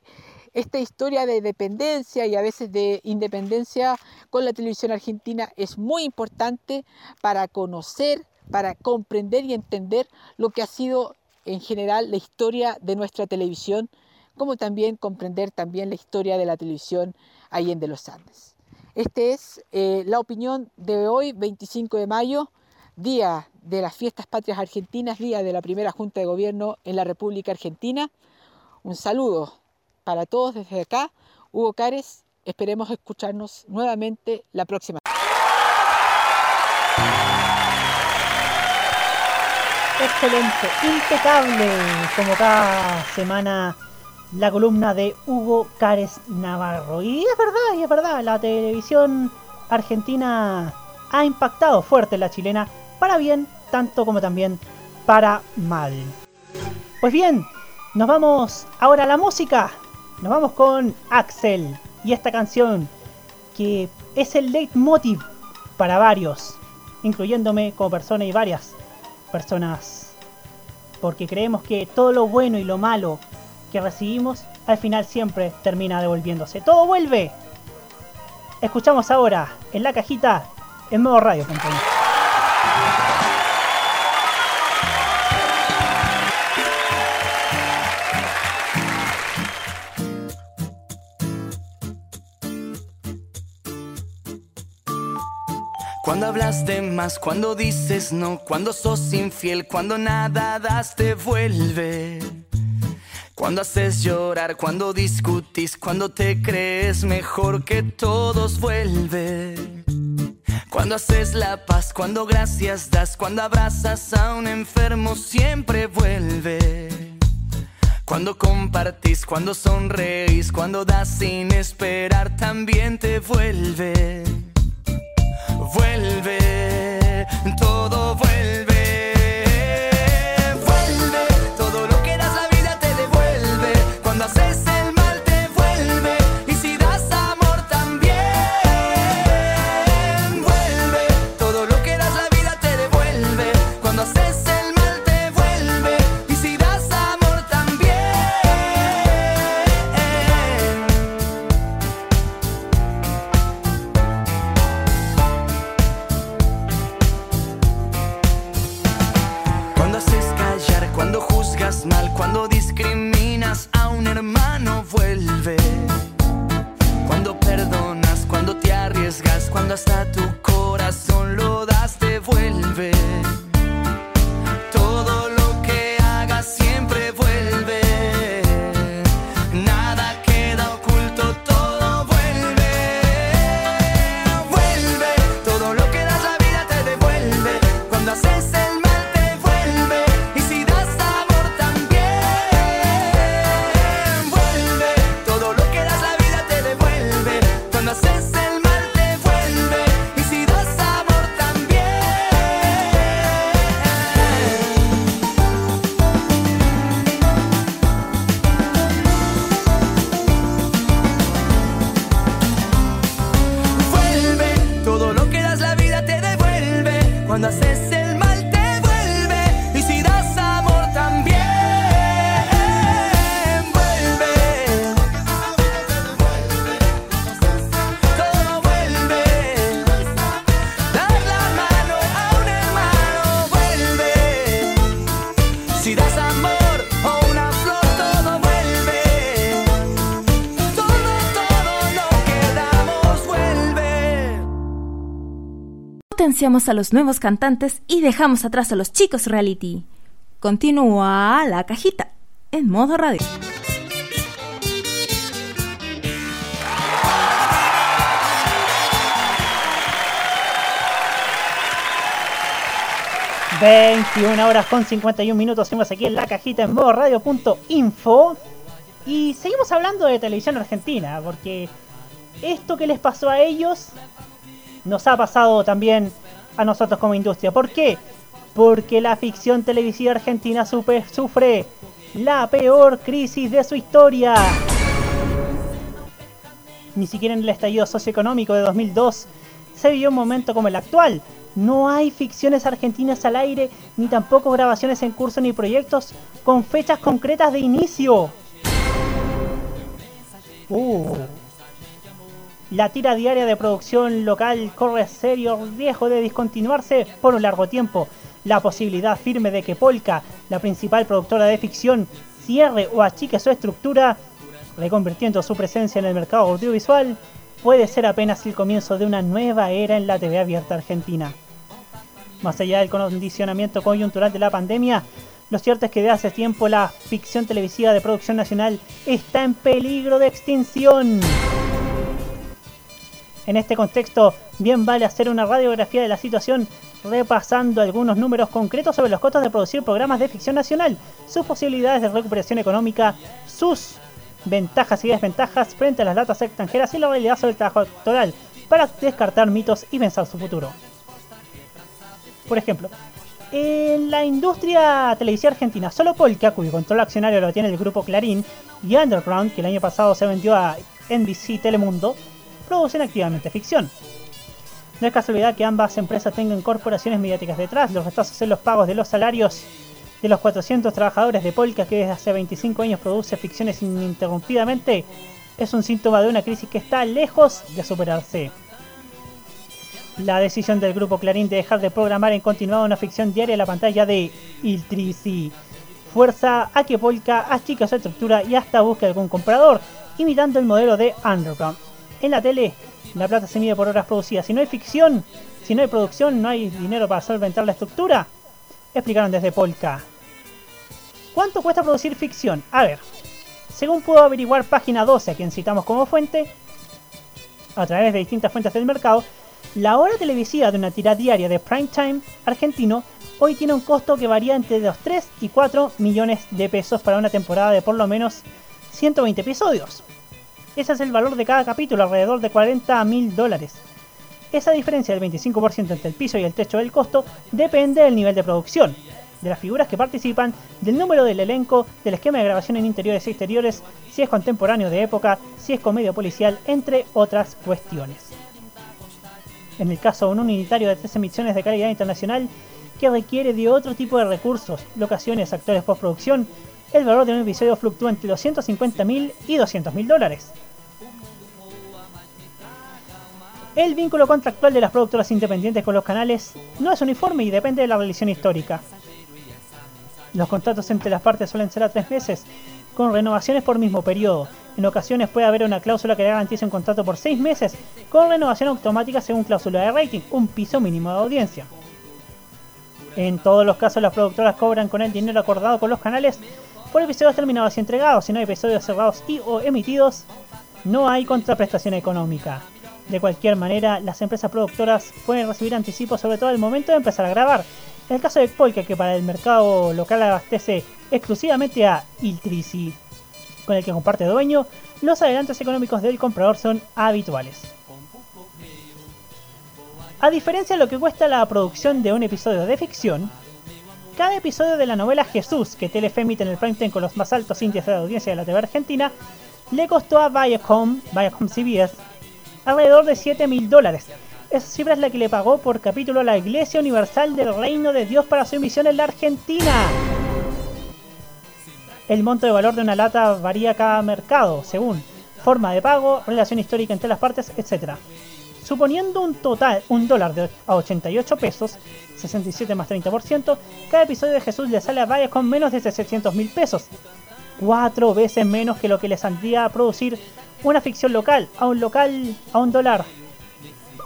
esta historia de dependencia y a veces de independencia con la televisión argentina es muy importante para conocer, para comprender y entender lo que ha sido en general la historia de nuestra televisión como también comprender también la historia de la televisión Allende los Andes. Esta es eh, la opinión de hoy, 25 de mayo, día de las fiestas patrias argentinas, día de la primera Junta de Gobierno en la República Argentina. Un saludo para todos desde acá. Hugo Cares, esperemos escucharnos nuevamente la próxima. Excelente, impecable, como cada semana la columna de Hugo Cárez Navarro. Y es verdad, y es verdad, la televisión argentina ha impactado fuerte en la chilena, para bien, tanto como también para mal. Pues bien, nos vamos ahora a la música. Nos vamos con Axel y esta canción que es el leitmotiv para varios, incluyéndome como persona y varias personas. Porque creemos que todo lo bueno y lo malo que recibimos al final siempre termina devolviéndose. Todo vuelve. Escuchamos ahora en la cajita en modo radio. Cuando hablas de más, cuando dices no, cuando sos infiel, cuando nada das te vuelve. Cuando haces llorar, cuando discutís, cuando te crees mejor que todos vuelve. Cuando haces la paz, cuando gracias das, cuando abrazas a un enfermo siempre vuelve. Cuando compartís, cuando sonreís, cuando das sin esperar también te vuelve. Vuelve, todo vuelve. Potenciamos a los nuevos cantantes y dejamos atrás a los chicos reality. Continúa la cajita en modo radio. Info 21 horas con 51 minutos. Seguimos aquí en la cajita en modo radio.info. Y seguimos hablando de televisión argentina, porque esto que les pasó a ellos nos ha pasado también a nosotros como industria. ¿Por qué? Porque la ficción televisiva argentina sufre la peor crisis de su historia. Ni siquiera en el estallido socioeconómico de 2002 se vivió un momento como el actual. No hay ficciones argentinas al aire, ni tampoco grabaciones en curso ni proyectos con fechas concretas de inicio. Uh. La tira diaria de producción local corre serio riesgo de discontinuarse por un largo tiempo. La posibilidad firme de que Polka, la principal productora de ficción, cierre o achique su estructura, reconvirtiendo su presencia en el mercado audiovisual, puede ser apenas el comienzo de una nueva era en la TV abierta argentina. Más allá del condicionamiento coyuntural de la pandemia, lo cierto es que de hace tiempo la ficción televisiva de producción nacional está en peligro de extinción. En este contexto, bien vale hacer una radiografía de la situación repasando algunos números concretos sobre los costos de producir programas de ficción nacional, sus posibilidades de recuperación económica, sus ventajas y desventajas frente a las latas extranjeras y la realidad sobre el trabajo actoral, para descartar mitos y pensar su futuro. Por ejemplo, en la industria televisiva argentina, solo Polka, cuyo control accionario lo tiene el grupo Clarín, y Underground, que el año pasado se vendió a NBC Telemundo, producen activamente ficción. No es casualidad que ambas empresas tengan corporaciones mediáticas detrás, los retrasos en los pagos de los salarios de los 400 trabajadores de Polka que desde hace 25 años produce ficciones ininterrumpidamente es un síntoma de una crisis que está lejos de superarse. La decisión del grupo Clarín de dejar de programar en continuado una ficción diaria en la pantalla de Il Trisi fuerza a que Polka achique su estructura y hasta busque algún comprador, imitando el modelo de Underground. En la tele, la plata se mide por horas producidas. Si no hay ficción, si no hay producción, no hay dinero para solventar la estructura. Explicaron desde Polka. ¿Cuánto cuesta producir ficción? A ver, según pudo averiguar página 12, a quien citamos como fuente, a través de distintas fuentes del mercado, la hora televisiva de una tira diaria de prime time argentino hoy tiene un costo que varía entre los 3 y 4 millones de pesos para una temporada de por lo menos 120 episodios. Ese es el valor de cada capítulo, alrededor de 40 mil dólares. Esa diferencia del 25% entre el piso y el techo del costo depende del nivel de producción, de las figuras que participan, del número del elenco, del esquema de grabación en interiores y exteriores, si es contemporáneo de época, si es comedia policial, entre otras cuestiones. En el caso de un unitario de tres emisiones de calidad internacional, que requiere de otro tipo de recursos, locaciones, actores postproducción, el valor de un episodio fluctúa entre los 150.000 y 200.000 dólares. El vínculo contractual de las productoras independientes con los canales no es uniforme y depende de la relación histórica. Los contratos entre las partes suelen ser a tres meses, con renovaciones por mismo periodo. En ocasiones puede haber una cláusula que garantice un contrato por seis meses, con renovación automática según cláusula de rating, un piso mínimo de audiencia. En todos los casos las productoras cobran con el dinero acordado con los canales por episodios terminados y entregados. Si no hay episodios cerrados y o emitidos, no hay contraprestación económica. De cualquier manera, las empresas productoras pueden recibir anticipos sobre todo el momento de empezar a grabar. En el caso de Polka, que para el mercado local abastece exclusivamente a Iltrisi, con el que comparte dueño, los adelantos económicos del comprador son habituales. A diferencia de lo que cuesta la producción de un episodio de ficción, cada episodio de la novela Jesús, que Telefe emite en el prime time con los más altos índices de audiencia de la TV argentina, le costó a Viacom, Viacom CBS, alrededor de 7 mil dólares. Esa cifra es la que le pagó por capítulo a la Iglesia Universal del Reino de Dios para su emisión en la Argentina. El monto de valor de una lata varía cada mercado, según forma de pago, relación histórica entre las partes, etc. Suponiendo un total, un dólar de a 88 pesos, 67 más 30%, cada episodio de Jesús le sale a Viacom con menos de 700 mil pesos. Cuatro veces menos que lo que le saldría a producir una ficción local, a un local a un dólar.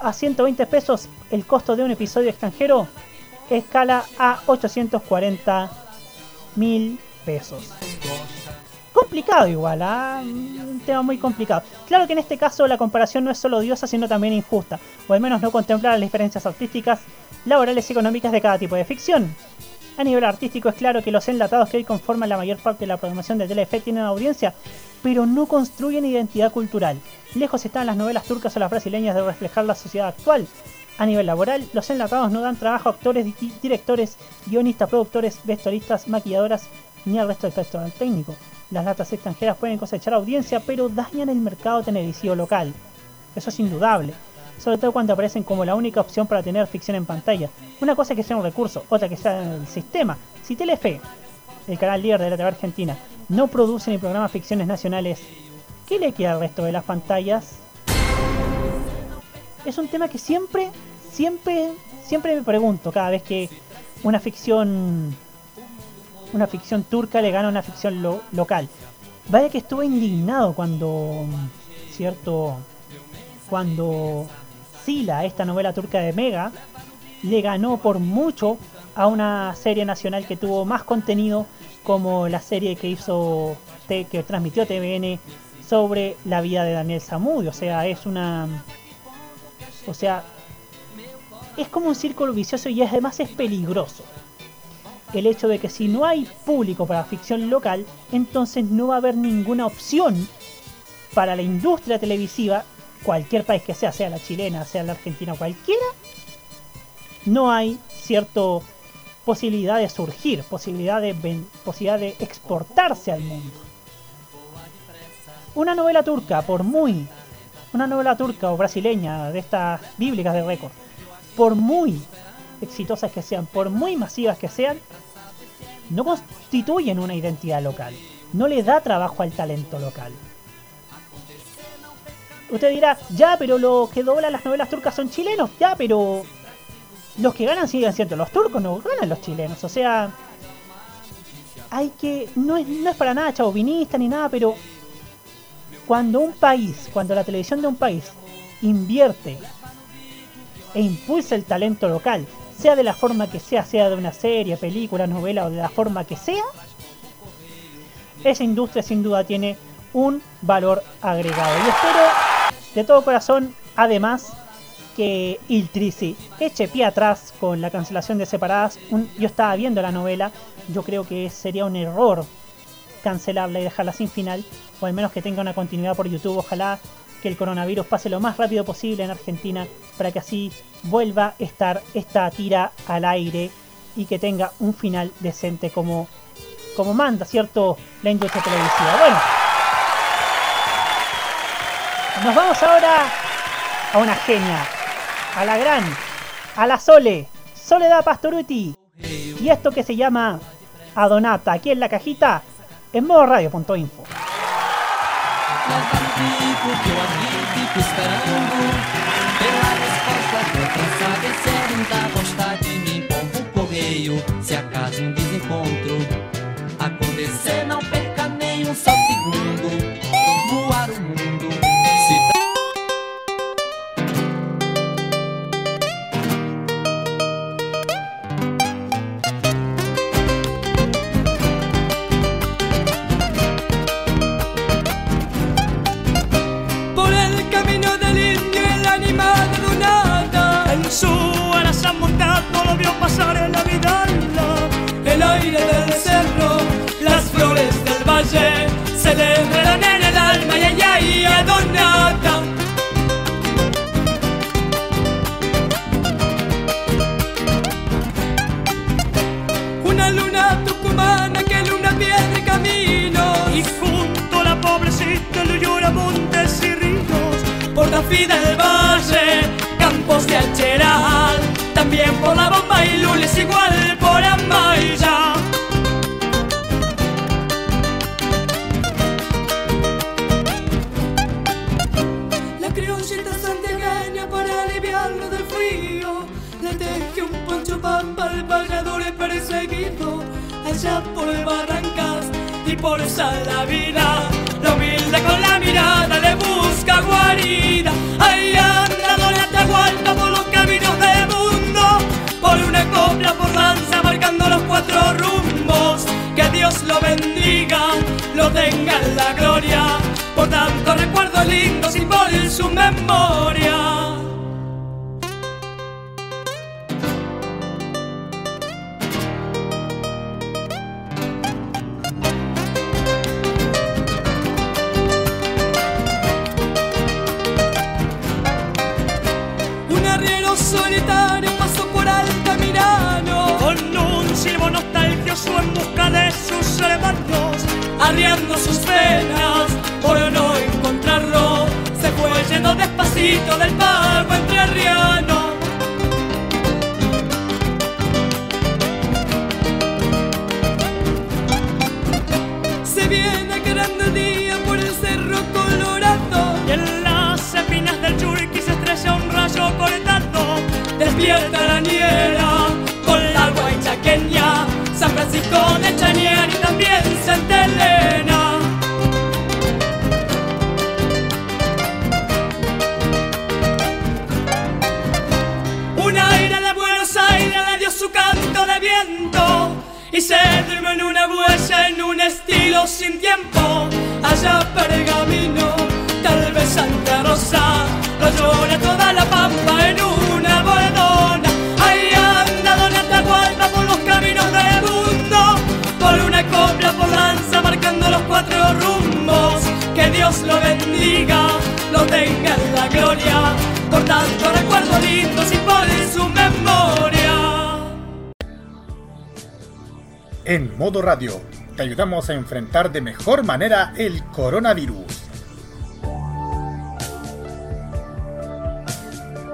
A 120 pesos el costo de un episodio extranjero escala a 840 mil pesos. Complicado igual, ¿ah? un tema muy complicado. Claro que en este caso la comparación no es solo odiosa, sino también injusta, o al menos no contempla las diferencias artísticas, laborales y económicas de cada tipo de ficción. A nivel artístico es claro que los enlatados que hoy conforman la mayor parte de la programación de Telefe tienen audiencia, pero no construyen identidad cultural. Lejos están las novelas turcas o las brasileñas de reflejar la sociedad actual. A nivel laboral, los enlatados no dan trabajo a actores, di- directores, guionistas, productores, vestuaristas, maquilladoras ni al resto del personal técnico. Las latas extranjeras pueden cosechar audiencia, pero dañan el mercado televisivo local. Eso es indudable, sobre todo cuando aparecen como la única opción para tener ficción en pantalla. Una cosa es que sea un recurso, otra que sea el sistema. Si Telefe, el canal líder de la TV argentina, no produce ni programa ficciones nacionales, ¿qué le queda al resto de las pantallas? Es un tema que siempre, siempre, siempre me pregunto cada vez que una ficción una ficción turca le gana una ficción lo- local. Vaya que estuve indignado cuando, cierto, cuando Esta novela turca de Mega, le ganó por mucho a una serie nacional que tuvo más contenido como la serie que hizo, que transmitió TVN sobre la vida de Daniel Zamudio. O sea, es una, o sea, es como un círculo vicioso y además es peligroso el hecho de que si no hay público para ficción local, entonces no va a haber ninguna opción para la industria televisiva, cualquier país que sea, sea la chilena, sea la argentina, cualquiera, no hay cierto posibilidad de surgir, posibilidad de, posibilidad de exportarse al mundo. Una novela turca, por muy, una novela turca o brasileña de estas bíblicas de récord, por muy exitosas que sean, por muy masivas que sean, no constituyen una identidad local, no le da trabajo al talento local. Usted dirá, ya, pero los que doblan las novelas turcas son chilenos, ya, pero los que ganan siguen siendo los turcos, no ganan los chilenos. O sea, hay que. No es, no es para nada chauvinista ni nada, pero cuando un país, cuando la televisión de un país invierte e impulsa el talento local, sea de la forma que sea, sea de una serie, película, novela o de la forma que sea, esa industria sin duda tiene un valor agregado. Y espero de todo corazón, además, que Il Trisi eche pie atrás con la cancelación de Separadas. Un- yo estaba viendo la novela, yo creo que sería un error cancelarla y dejarla sin final, o al menos que tenga una continuidad por YouTube. Ojalá que el coronavirus pase lo más rápido posible en Argentina para que así vuelva a estar esta tira al aire y que tenga un final decente como, como manda, ¿cierto? La industria televisiva. Bueno, nos vamos ahora a una genia, a la gran, a la Sole, Soledad Pastoruti. Y esto que se llama Adonata, aquí en la cajita, en modo radio.info. flores del valle Se le enredan en el alma y ay ay a donata Una luna tucumana que luna piedra y camino. Y junto a la pobrecita lo llora montes y ríos. Por la fida del valle, campos de Alcheral También por la bomba y lules igual por Amaya pagador perseguido Allá por barrancas y por Salavida La humilde con la mirada le busca guarida. Ahí anda Doña Atahualpa por los caminos del mundo Por una copla por lanza marcando los cuatro rumbos. Que Dios lo bendiga, lo tenga en la gloria Por tanto recuerdos lindos y por su memoria Sus penas por no encontrarlo. Se fue yendo despacito del pago entrerriano Se viene grande día por el cerro colorado Y en las espinas del churqui se estrella un rayo cortado. Despierta la niera con la agua y chaqueña San Francisco de Chanier y se durmió en una huella en un estilo sin tiempo. Allá pergamino, tal vez Santa Rosa, lo llora toda la pampa En modo radio, te ayudamos a enfrentar de mejor manera el coronavirus.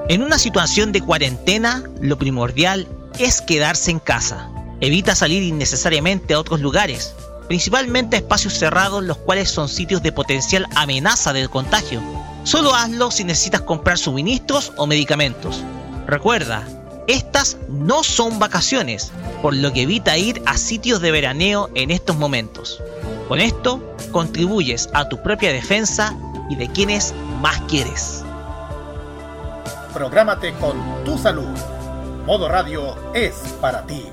En una situación de cuarentena, lo primordial es quedarse en casa. Evita salir innecesariamente a otros lugares, principalmente espacios cerrados los cuales son sitios de potencial amenaza del contagio. Solo hazlo si necesitas comprar suministros o medicamentos. Recuerda, estas no son vacaciones, por lo que evita ir a sitios de veraneo en estos momentos. Con esto, contribuyes a tu propia defensa y de quienes más quieres. Prográmate con tu salud. Modo Radio es para ti.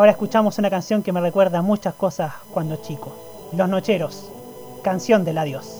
Ahora escuchamos una canción que me recuerda muchas cosas cuando chico. Los Nocheros, canción del adiós.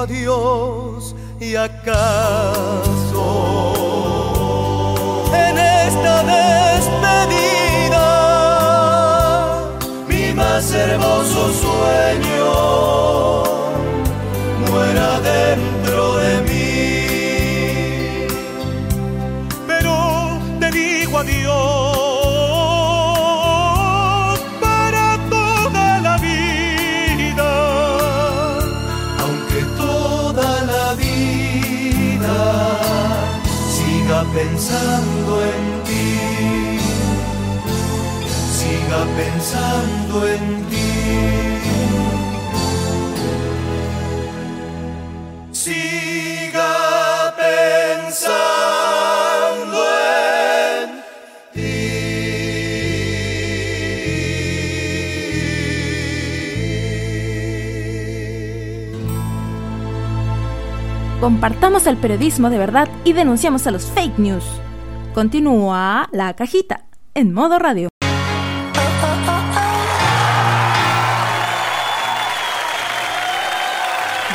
Adiós y acaso. En esta despedida mi más hermoso sueño Compartamos el periodismo de verdad y denunciamos a los fake news. Continúa la cajita en modo radio.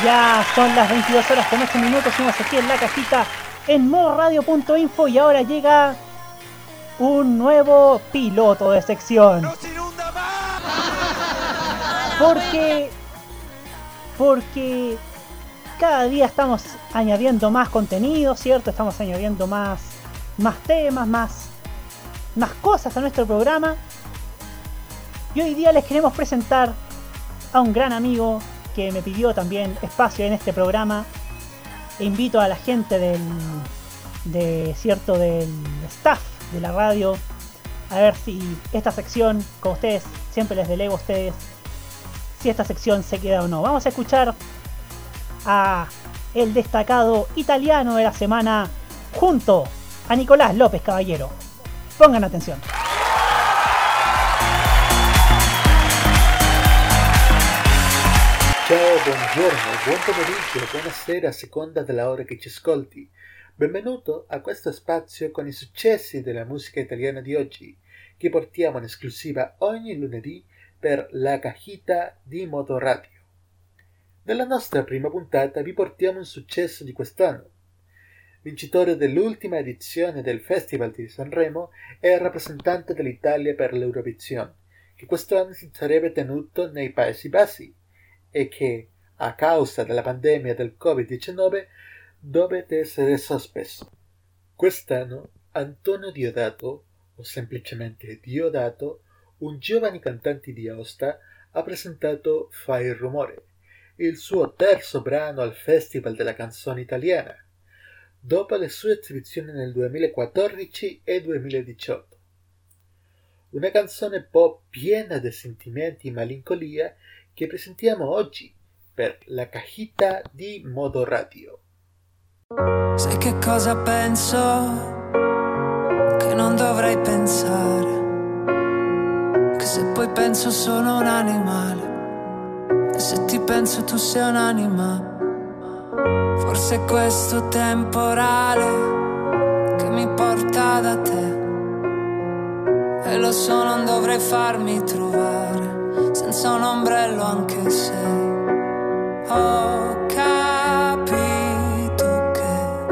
Ya son las 22 horas con 8 minutos, estamos aquí en la cajita en modoradio.info y ahora llega un nuevo piloto de sección. Porque porque cada día estamos añadiendo más contenido, ¿cierto? Estamos añadiendo más más temas, más más cosas a nuestro programa. Y hoy día les queremos presentar a un gran amigo que me pidió también espacio en este programa. E invito a la gente del, de cierto del staff de la radio a ver si esta sección, como ustedes siempre les delego a ustedes, si esta sección se queda o no. Vamos a escuchar a el destacado italiano de la semana junto a Nicolás López Caballero. Pongan atención. Ciao, buongiorno, buon pomeriggio, buonasera a seconda della ora che ci ascolti. Benvenuto a questo spazio con i successi della musica italiana di oggi, che portiamo in esclusiva ogni lunedì per la cajita di Motoradio. Nella nostra prima puntata vi portiamo un successo di quest'anno. Vincitore dell'ultima edizione del Festival di Sanremo e rappresentante dell'Italia per l'Eurovision, che quest'anno si sarebbe tenuto nei Paesi Bassi e che, a causa della pandemia del Covid-19, dovete essere sospeso. Quest'anno Antonio Diodato, o semplicemente Diodato, un giovane cantante di Aosta, ha presentato Fai rumore, il suo terzo brano al Festival della canzone italiana, dopo le sue esibizioni nel 2014 e 2018. Una canzone pop piena di sentimenti e malinconia che presentiamo oggi per la cajita di Modo Radio. Sai che cosa penso? Che non dovrei pensare. Che se poi penso sono un animale. Se ti penso tu sei un'anima. Forse è questo temporale che mi porta da te. E lo so, non dovrei farmi trovare senza un ombrello anche se ho capito che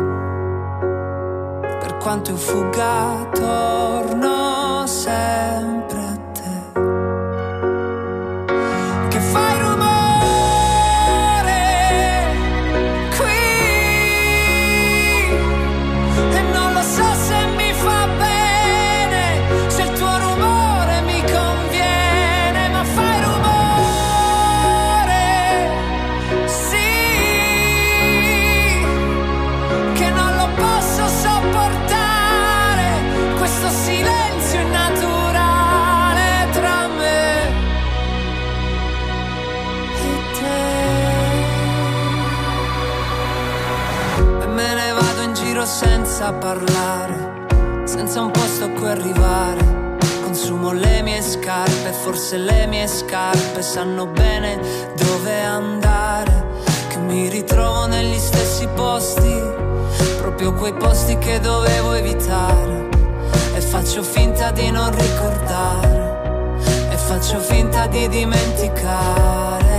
per quanto io fugga torno senza parlare senza un posto a cui arrivare Consumo le mie scarpe, forse le mie scarpe sanno bene dove andare. Che mi ritrovo negli stessi posti, proprio quei posti che dovevo evitare. E faccio finta di non ricordare, e faccio finta di dimenticare.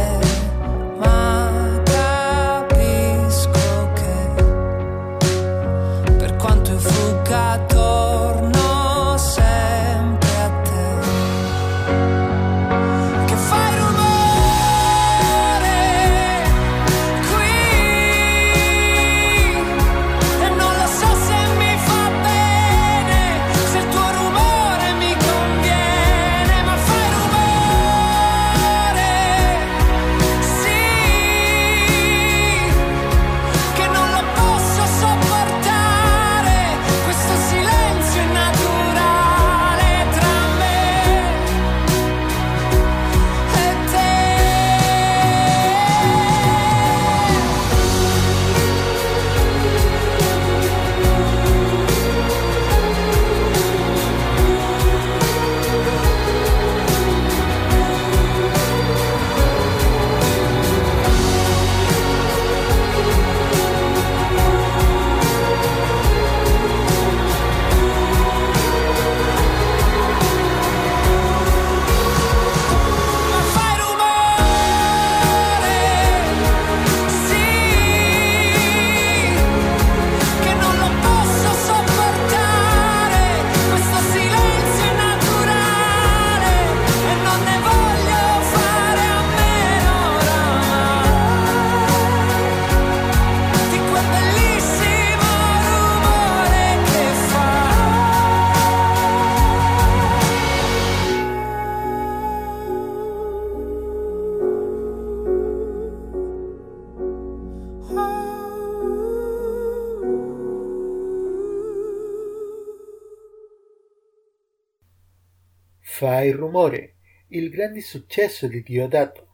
ai rumore il grande successo di Diodato,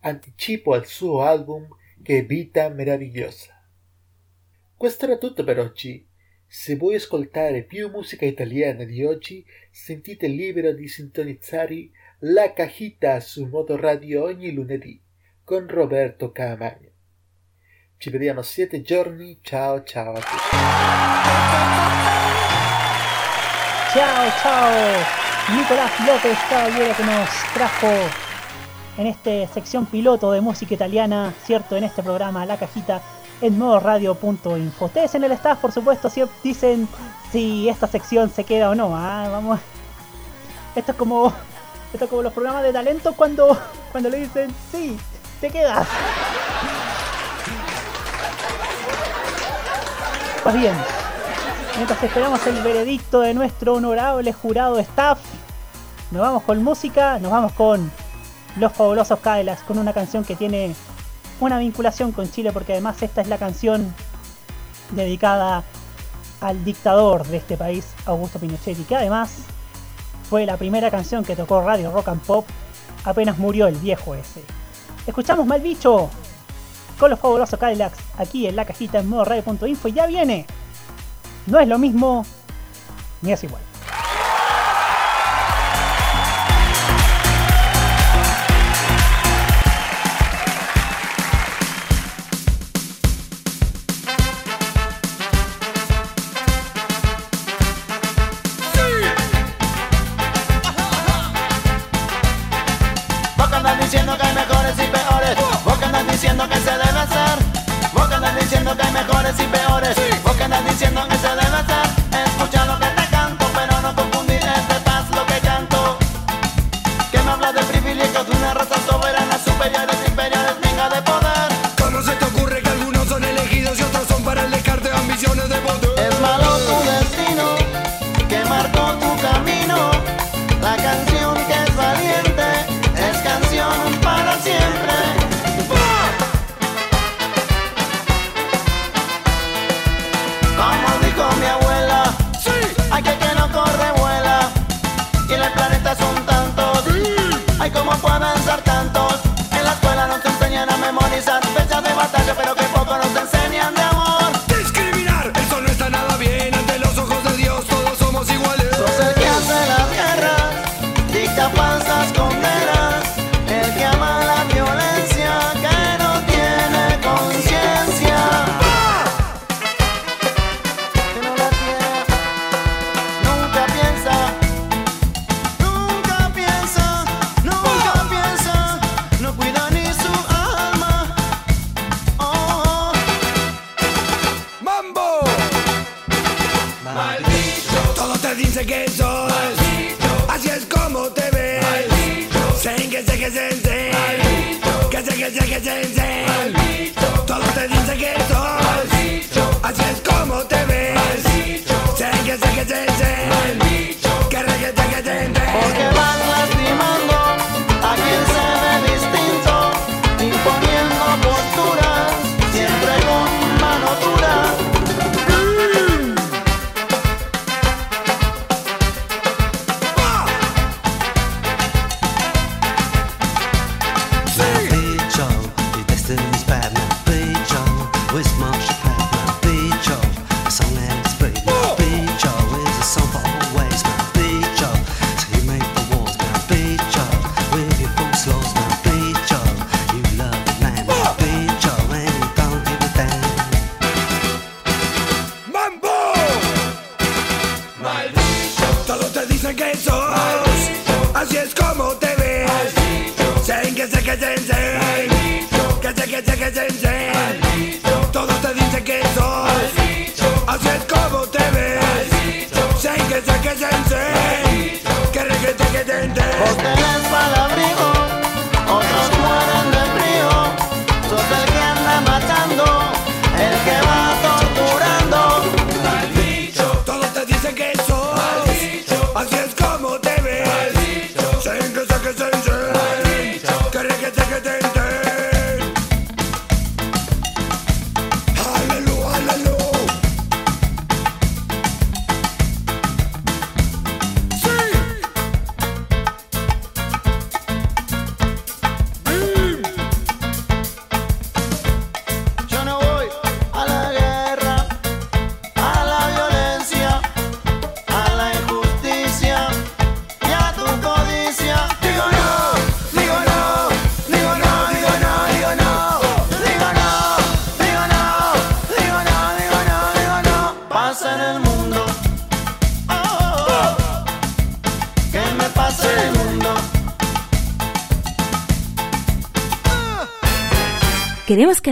anticipo al suo album Che vita meravigliosa. Questo era tutto per oggi. Se vuoi ascoltare più musica italiana di oggi, sentite libero di sintonizzare La Cajita su Modo Radio ogni lunedì con Roberto Camagno. Ci vediamo siete giorni, ciao ciao a tutti. Ciao ciao! Nicolás López Caballero que nos trajo en esta sección piloto de música italiana, cierto, en este programa La Cajita en modoradio.info. Ustedes en el staff, por supuesto, dicen si esta sección se queda o no. Ah, vamos. Esto es como esto es como los programas de talento cuando cuando le dicen sí, te quedas. Pues bien. Mientras esperamos el veredicto de nuestro honorable jurado staff, nos vamos con música, nos vamos con Los Fabulosos Cadillacs con una canción que tiene una vinculación con Chile, porque además esta es la canción dedicada al dictador de este país, Augusto Pinochet, y que además fue la primera canción que tocó Radio Rock and Pop apenas murió el viejo ese. Escuchamos Mal Bicho con los fabulosos Cadillacs aquí en la cajita en modo radio.info y ya viene no es lo mismo ni es igual.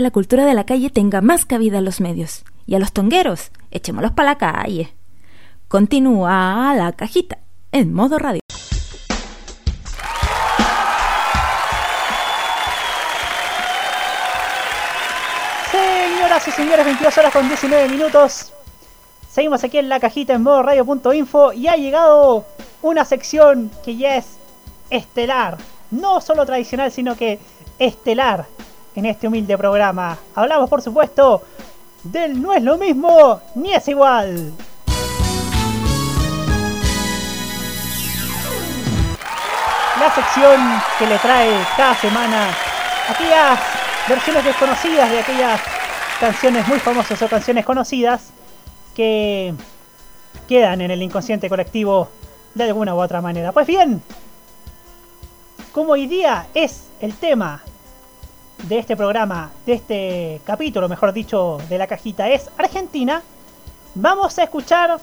La cultura de la calle tenga más cabida en los medios. Y a los tongueros, echémoslos para la calle. Continúa la cajita en modo radio. Señoras y señores, 22 horas con 19 minutos. Seguimos aquí en la cajita en modo radio.info y ha llegado una sección que ya es estelar. No solo tradicional, sino que estelar en este humilde programa. Hablamos, por supuesto, del no es lo mismo ni es igual. La sección que le trae cada semana aquellas versiones desconocidas de aquellas canciones muy famosas o canciones conocidas que quedan en el inconsciente colectivo de alguna u otra manera. Pues bien, como hoy día es el tema de este programa, de este capítulo, mejor dicho, de la cajita, es Argentina, vamos a escuchar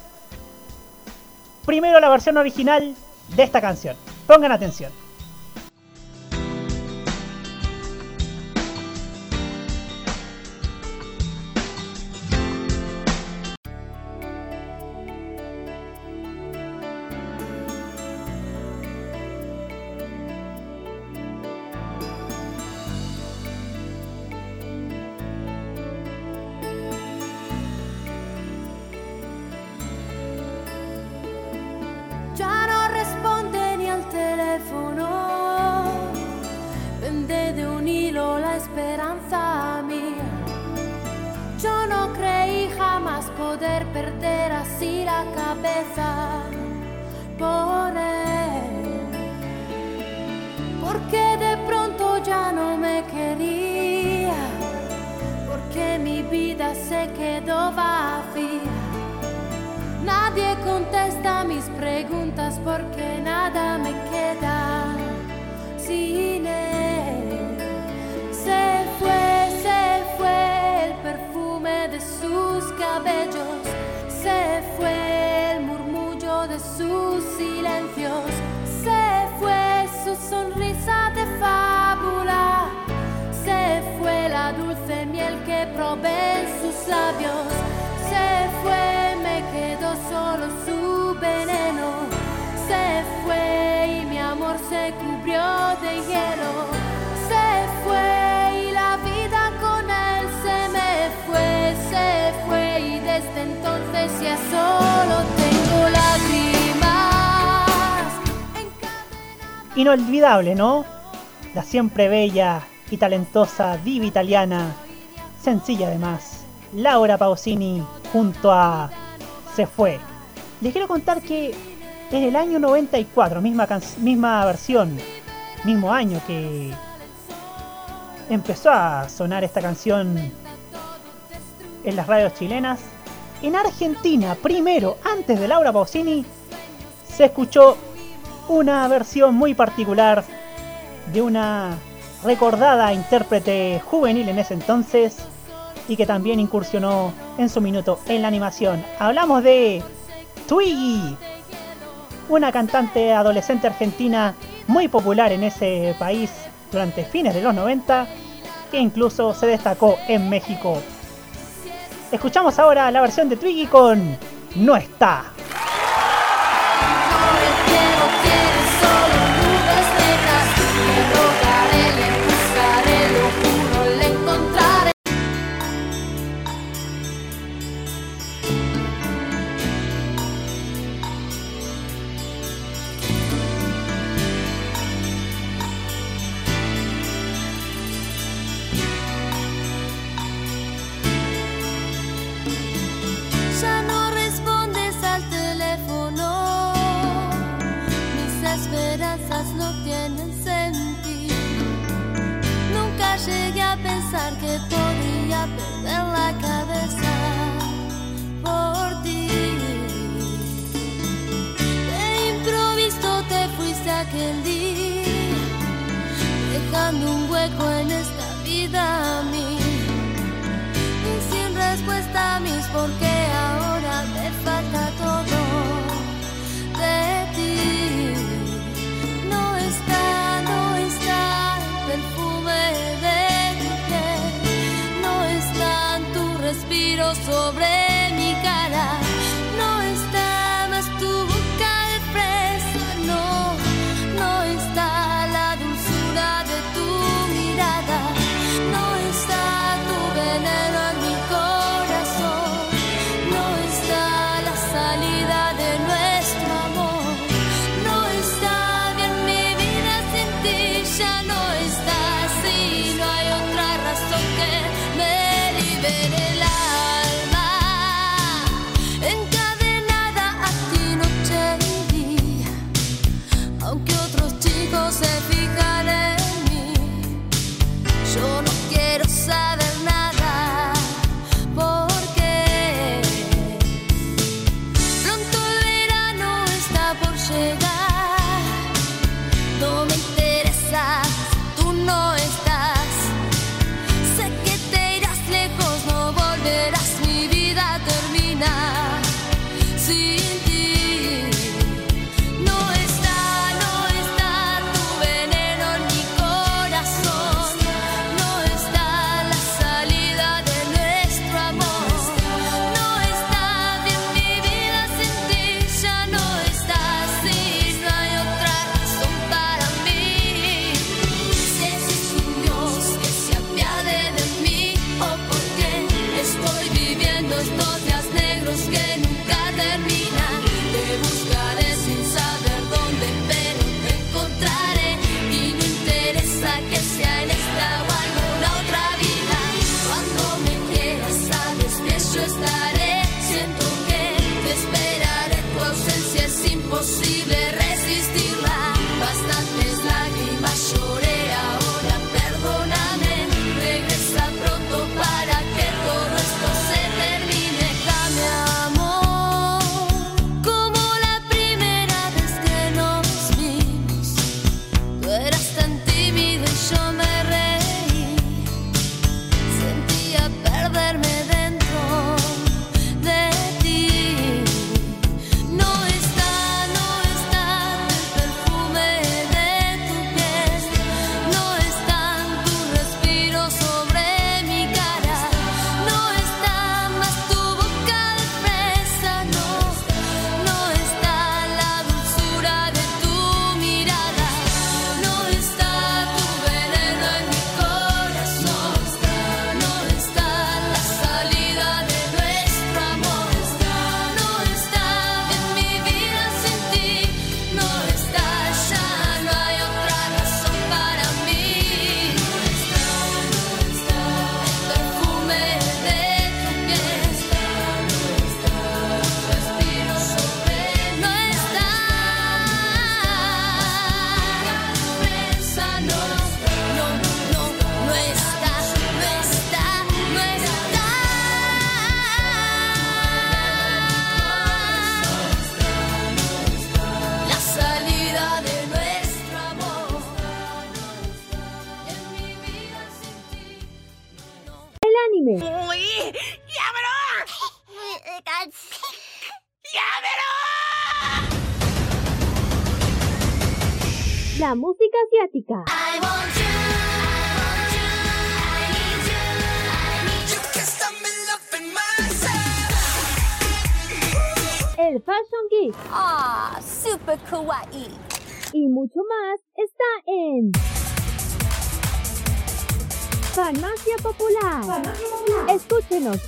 primero la versión original de esta canción. Pongan atención. Inolvidable, ¿no? La siempre bella y talentosa diva italiana, sencilla además, Laura Pausini junto a Se fue. Les quiero contar que en el año 94, misma, misma versión, mismo año que empezó a sonar esta canción en las radios chilenas, en Argentina, primero, antes de Laura Pausini, se escuchó una versión muy particular de una recordada intérprete juvenil en ese entonces y que también incursionó en su minuto en la animación. Hablamos de Twiggy, una cantante adolescente argentina muy popular en ese país durante fines de los 90 que incluso se destacó en México. Escuchamos ahora la versión de Twiggy con No está. Llegué a pensar que podría perder la cabeza por ti. De improviso te fuiste aquel día, dejando un hueco en esta vida a mí. Y sin respuesta a mis por qué ahora me falta todo sobre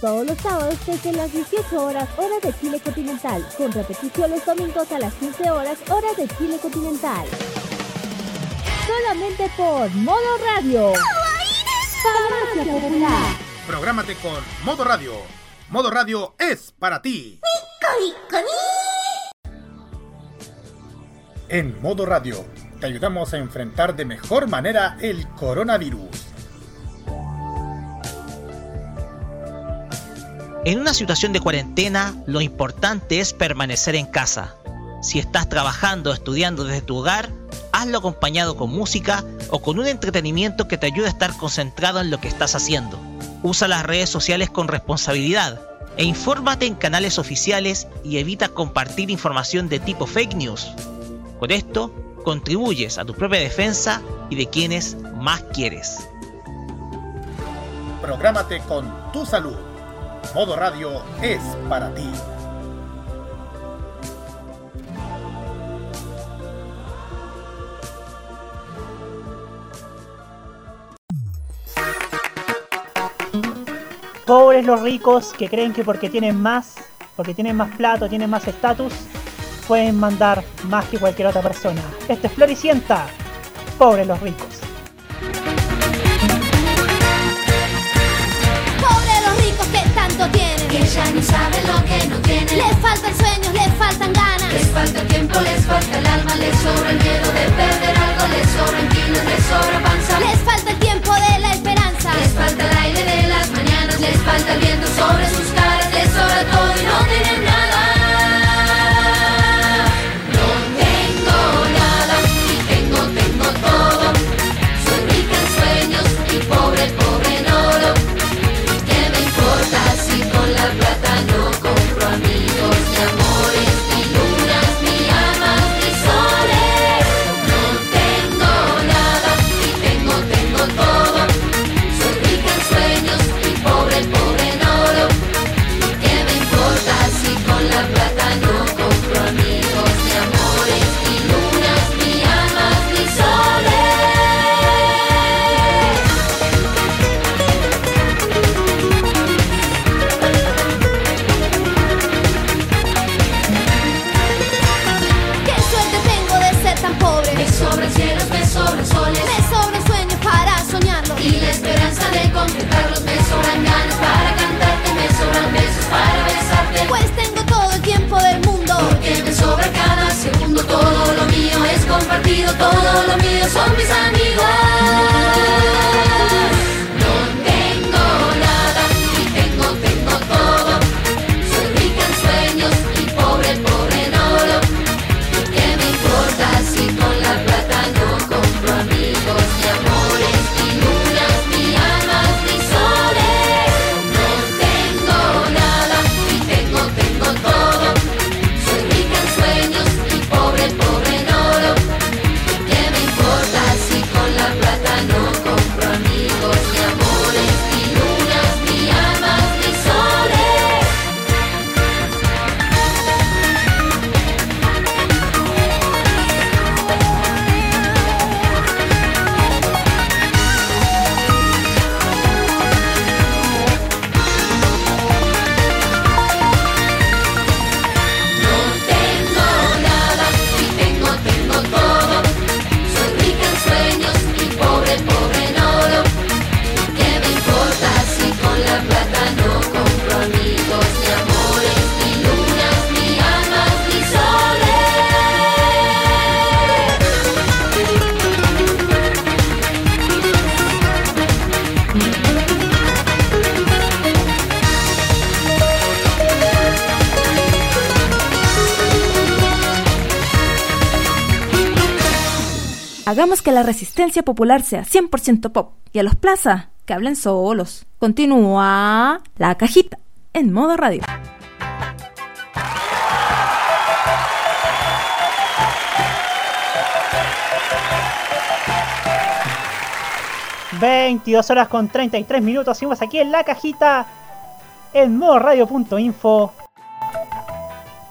todos los sábados desde las 18 horas horas de Chile continental, con repetición los domingos a las 15 horas horas de Chile continental. Solamente por Modo Radio. Farmacia Popular. Prográmate con Modo Radio. Modo Radio es para ti. En Modo Radio te ayudamos a enfrentar de mejor manera el coronavirus En una situación de cuarentena, lo importante es permanecer en casa. Si estás trabajando o estudiando desde tu hogar, hazlo acompañado con música o con un entretenimiento que te ayude a estar concentrado en lo que estás haciendo. Usa las redes sociales con responsabilidad e infórmate en canales oficiales y evita compartir información de tipo fake news. Con esto, contribuyes a tu propia defensa y de quienes más quieres. Prográmate con tu salud. Modo Radio es para ti. Pobres los ricos que creen que porque tienen más, porque tienen más plato, tienen más estatus, pueden mandar más que cualquier otra persona. Este es Floricienta. Pobres los ricos. Ya ni saben lo que no tienen. Les faltan sueños, les faltan ganas. Les falta tiempo, les falta el alma. Les sobra son mis amigos. Hagamos que la resistencia popular sea 100% pop y a los plaza que hablen solos. Continúa la cajita en modo radio. ...22 horas con 33 minutos... ...seguimos aquí en la cajita... ...en modo radio.info...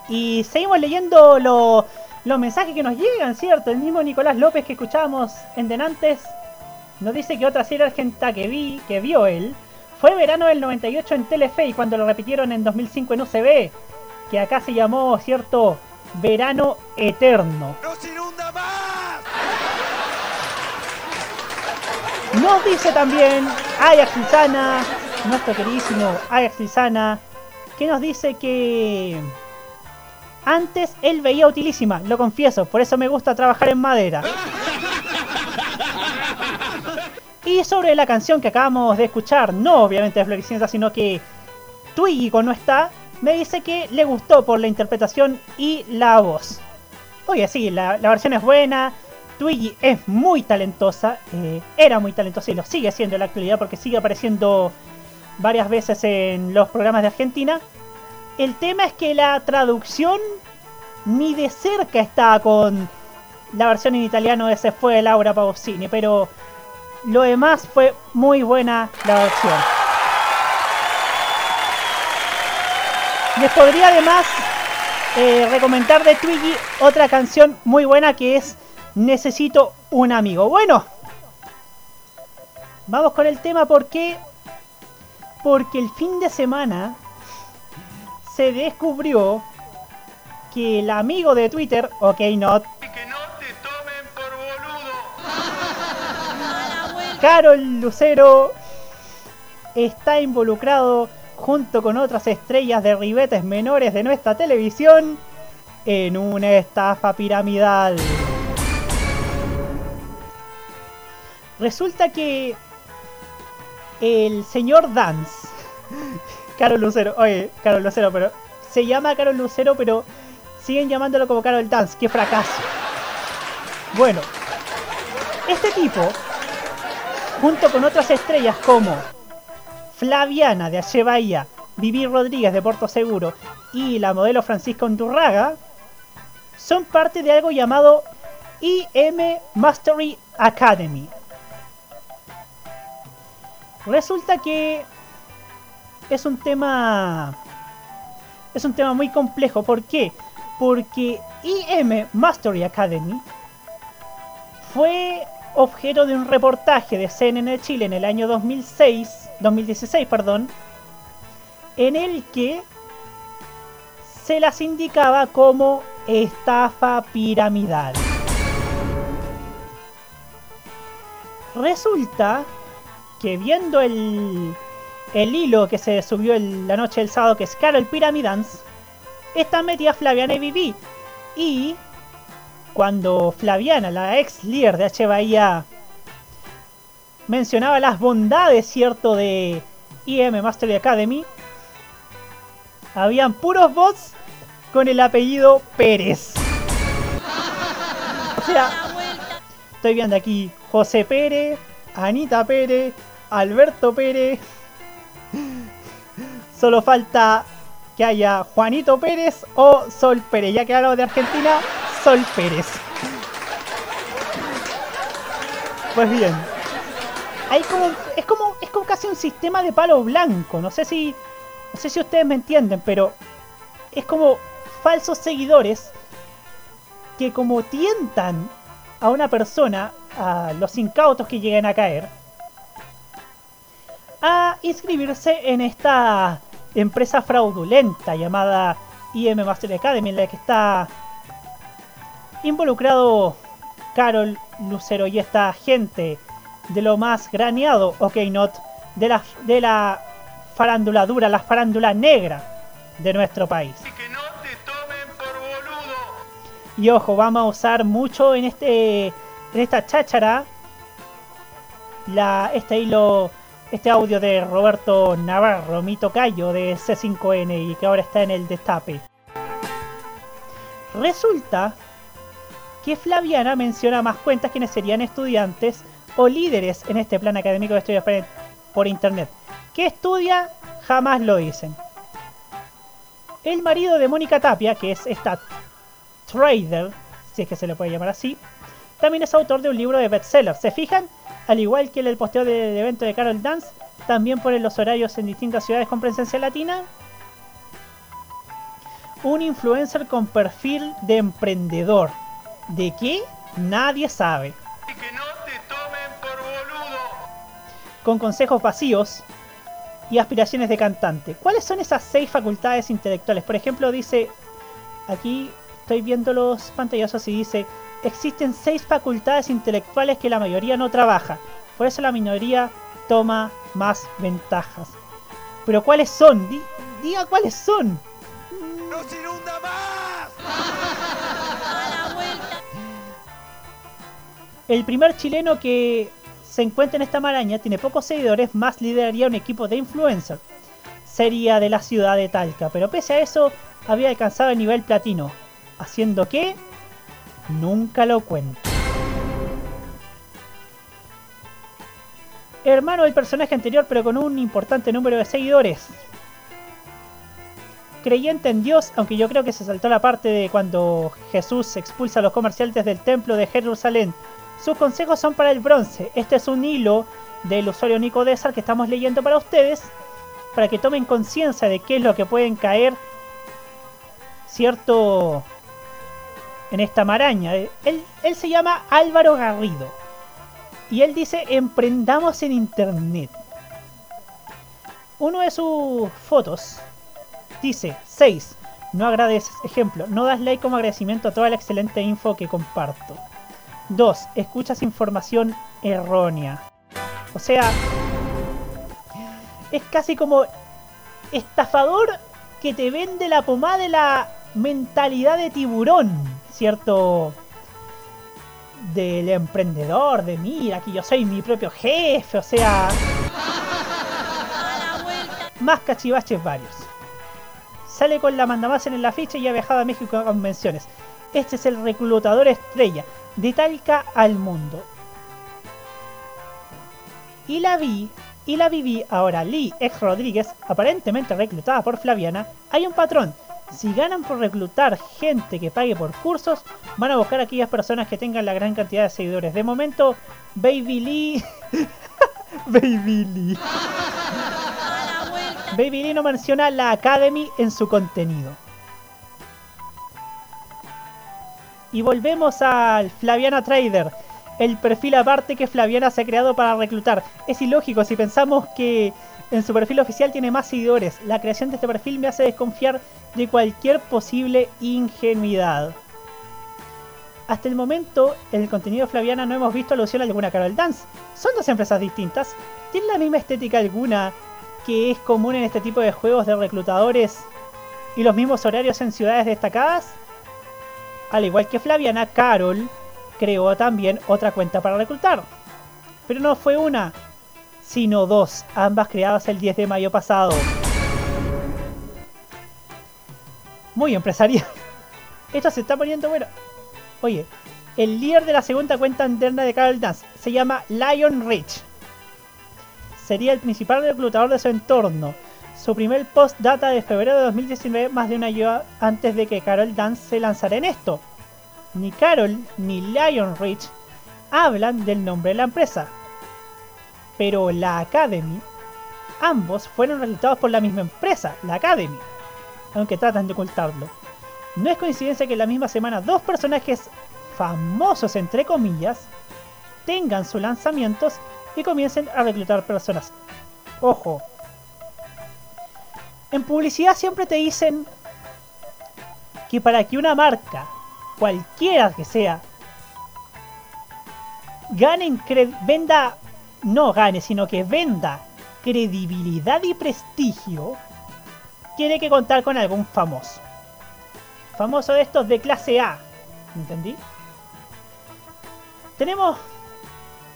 ...y seguimos leyendo lo- los mensajes que nos llegan, ¿cierto? El mismo Nicolás López que escuchábamos en Denantes... ...nos dice que otra serie argentina que vi... ...que vio él... ...fue verano del 98 en Telefe... ...y cuando lo repitieron en 2005 en UCB... ...que acá se llamó, ¿cierto? Verano Eterno... Nos dice también Ajax Lizana, nuestro queridísimo Ajax Lizana, que nos dice que antes él veía utilísima, lo confieso, por eso me gusta trabajar en madera. Y sobre la canción que acabamos de escuchar, no obviamente de Floricienta, sino que Twiggy no está, me dice que le gustó por la interpretación y la voz. Oye, sí, la, la versión es buena. Twiggy es muy talentosa. eh, era muy talentosa y lo sigue siendo en la actualidad porque sigue apareciendo varias veces en los programas de Argentina. El tema es que la traducción ni de cerca está con la versión en italiano de Se fue Laura Pausini, pero lo demás fue muy buena la versión. Les podría además eh, recomendar de Twiggy otra canción muy buena que es Necesito un amigo. Bueno, vamos con el tema porque porque el fin de semana se descubrió que el amigo de Twitter, OK Not, Carol Lucero está involucrado junto con otras estrellas de ribetes menores de nuestra televisión en una estafa piramidal. Resulta que el señor Dance, Carol Lucero, oye, Carol Lucero, pero se llama Carol Lucero, pero siguen llamándolo como Carol Dance, qué fracaso. Bueno, este tipo, junto con otras estrellas como Flaviana de Ache Vivi Rodríguez de Puerto Seguro y la modelo Francisca Undurraga, son parte de algo llamado IM Mastery Academy, Resulta que es un tema es un tema muy complejo. ¿Por qué? Porque IM Mastery Academy fue objeto de un reportaje de CNN Chile en el año 2006, 2016, perdón, en el que se las indicaba como estafa piramidal. Resulta que viendo el, el hilo que se subió la noche del sábado, que es Carol Pyramidance, está metida Flaviana y Vivi. Y cuando Flaviana, la ex líder de H. Mencionaba las bondades, cierto, de IM Mastery Academy, habían puros bots con el apellido Pérez. O sea, estoy viendo aquí José Pérez, Anita Pérez, Alberto Pérez. Solo falta que haya Juanito Pérez o Sol Pérez. Ya que hablamos de Argentina, Sol Pérez. Pues bien. Hay como, es como es como casi un sistema de palo blanco. No sé si no sé si ustedes me entienden, pero es como falsos seguidores que como tientan a una persona, a los incautos que lleguen a caer, a inscribirse en esta empresa fraudulenta llamada IM Master Academy, en la que está involucrado Carol Lucero y esta gente de lo más graneado, ok not, de la, de la farándula dura, la farándula negra de nuestro país. Y ojo, vamos a usar mucho en este en esta cháchara la, este hilo este audio de Roberto Navarro, mi tocayo de C5N y que ahora está en el destape. Resulta que Flaviana menciona más cuentas quienes serían estudiantes o líderes en este plan académico de estudios por internet. ¿Qué estudia? Jamás lo dicen. El marido de Mónica Tapia, que es esta trader, si es que se le puede llamar así, también es autor de un libro de bestseller. ¿Se fijan? Al igual que el posteo del evento de Carol Dance, también ponen los horarios en distintas ciudades con presencia latina. Un influencer con perfil de emprendedor. ¿De qué? Nadie sabe. Con consejos vacíos y aspiraciones de cantante. ¿Cuáles son esas seis facultades intelectuales? Por ejemplo, dice, aquí estoy viendo los pantallazos y dice, existen seis facultades intelectuales que la mayoría no trabaja. Por eso la minoría toma más ventajas. Pero ¿cuáles son? diga cuáles son. ¡No se inunda más! El primer chileno que se encuentra en esta maraña tiene pocos seguidores, más lideraría un equipo de influencers. Sería de la ciudad de Talca, pero pese a eso había alcanzado el nivel platino. Haciendo que nunca lo cuento. Hermano del personaje anterior, pero con un importante número de seguidores. Creyente en Dios, aunque yo creo que se saltó la parte de cuando Jesús expulsa a los comerciantes del templo de Jerusalén. Sus consejos son para el bronce. Este es un hilo del usuario Nico Désar que estamos leyendo para ustedes, para que tomen conciencia de qué es lo que pueden caer cierto en esta maraña. Él, él se llama Álvaro Garrido. Y él dice, emprendamos en Internet. Uno de sus fotos dice, 6. No agradeces. Ejemplo, no das like como agradecimiento a toda la excelente info que comparto. 2. Escuchas información errónea. O sea, es casi como estafador que te vende la pomada de la mentalidad de tiburón, ¿cierto? Del emprendedor, de mira, que yo soy mi propio jefe, o sea... Más cachivaches varios. Sale con la mandamás en el afiche y ha viajado a México a convenciones. Este es el reclutador estrella, de Talca al mundo. Y la vi, y la viví ahora Lee, ex Rodríguez, aparentemente reclutada por Flaviana, hay un patrón. Si ganan por reclutar gente que pague por cursos, van a buscar a aquellas personas que tengan la gran cantidad de seguidores. De momento, Baby Lee... Baby Lee. Baby Lee no menciona la Academy en su contenido. Y volvemos al Flaviana Trader, el perfil aparte que Flaviana se ha creado para reclutar. Es ilógico si pensamos que en su perfil oficial tiene más seguidores. La creación de este perfil me hace desconfiar de cualquier posible ingenuidad. Hasta el momento, en el contenido Flaviana no hemos visto alusión a alguna Carol Dance. Son dos empresas distintas. ¿Tienen la misma estética alguna que es común en este tipo de juegos de reclutadores y los mismos horarios en ciudades destacadas? Al igual que Flaviana, Carol creó también otra cuenta para reclutar. Pero no fue una, sino dos, ambas creadas el 10 de mayo pasado. Muy empresarial. Esto se está poniendo bueno. Oye, el líder de la segunda cuenta interna de Carol Dance se llama Lion Rich. Sería el principal reclutador de su entorno. Su primer post data de febrero de 2019, más de un año antes de que Carol Dance se lanzara en esto. Ni Carol ni Lion Rich hablan del nombre de la empresa. Pero la Academy, ambos fueron reclutados por la misma empresa, la Academy, aunque tratan de ocultarlo. No es coincidencia que en la misma semana dos personajes famosos, entre comillas, tengan sus lanzamientos y comiencen a reclutar personas. Ojo, en publicidad siempre te dicen que para que una marca, cualquiera que sea, gane, venda, no gane, sino que venda credibilidad y prestigio, tiene que contar con algún famoso. Famoso de estos de clase A, ¿entendí? Tenemos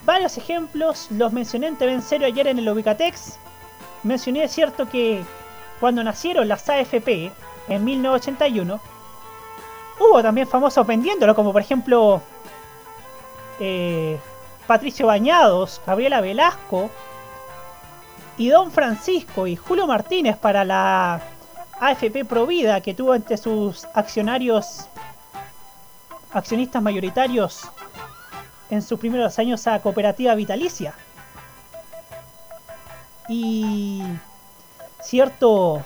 varios ejemplos, los mencioné en TV serio ayer en el Ubicatex. Mencioné, es cierto, que cuando nacieron las AFP en 1981, hubo también famosos vendiéndolo, como por ejemplo eh, Patricio Bañados, Gabriela Velasco y Don Francisco y Julio Martínez para la AFP Provida que tuvo entre sus accionarios accionistas mayoritarios en sus primeros años a Cooperativa Vitalicia. Y cierto,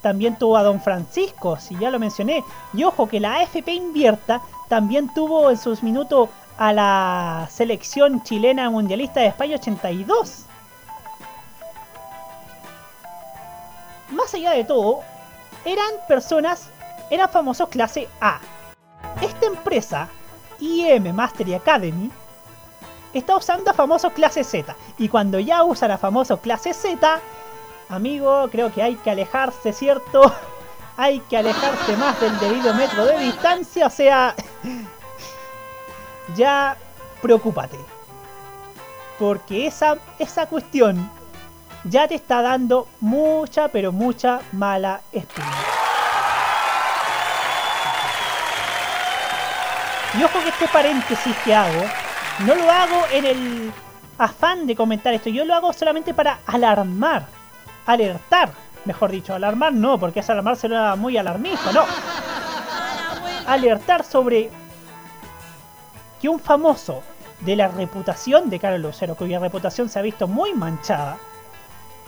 también tuvo a Don Francisco, si ya lo mencioné. Y ojo que la AFP Invierta también tuvo en sus minutos a la selección chilena mundialista de España 82. Más allá de todo, eran personas, eran famosos clase A. Esta empresa, IM Mastery Academy, está usando a famosos clase Z. Y cuando ya usan a famosos clase Z, amigo, creo que hay que alejarse, ¿cierto? hay que alejarse más del debido metro de distancia, o sea, ya preocúpate. Porque esa, esa cuestión ya te está dando mucha, pero mucha mala espina. Y ojo que este paréntesis que hago, no lo hago en el afán de comentar esto, yo lo hago solamente para alarmar, alertar, mejor dicho, alarmar no, porque es alarmar será muy alarmista, no. Alertar sobre que un famoso de la reputación de Carlos Lucero, cuya reputación se ha visto muy manchada,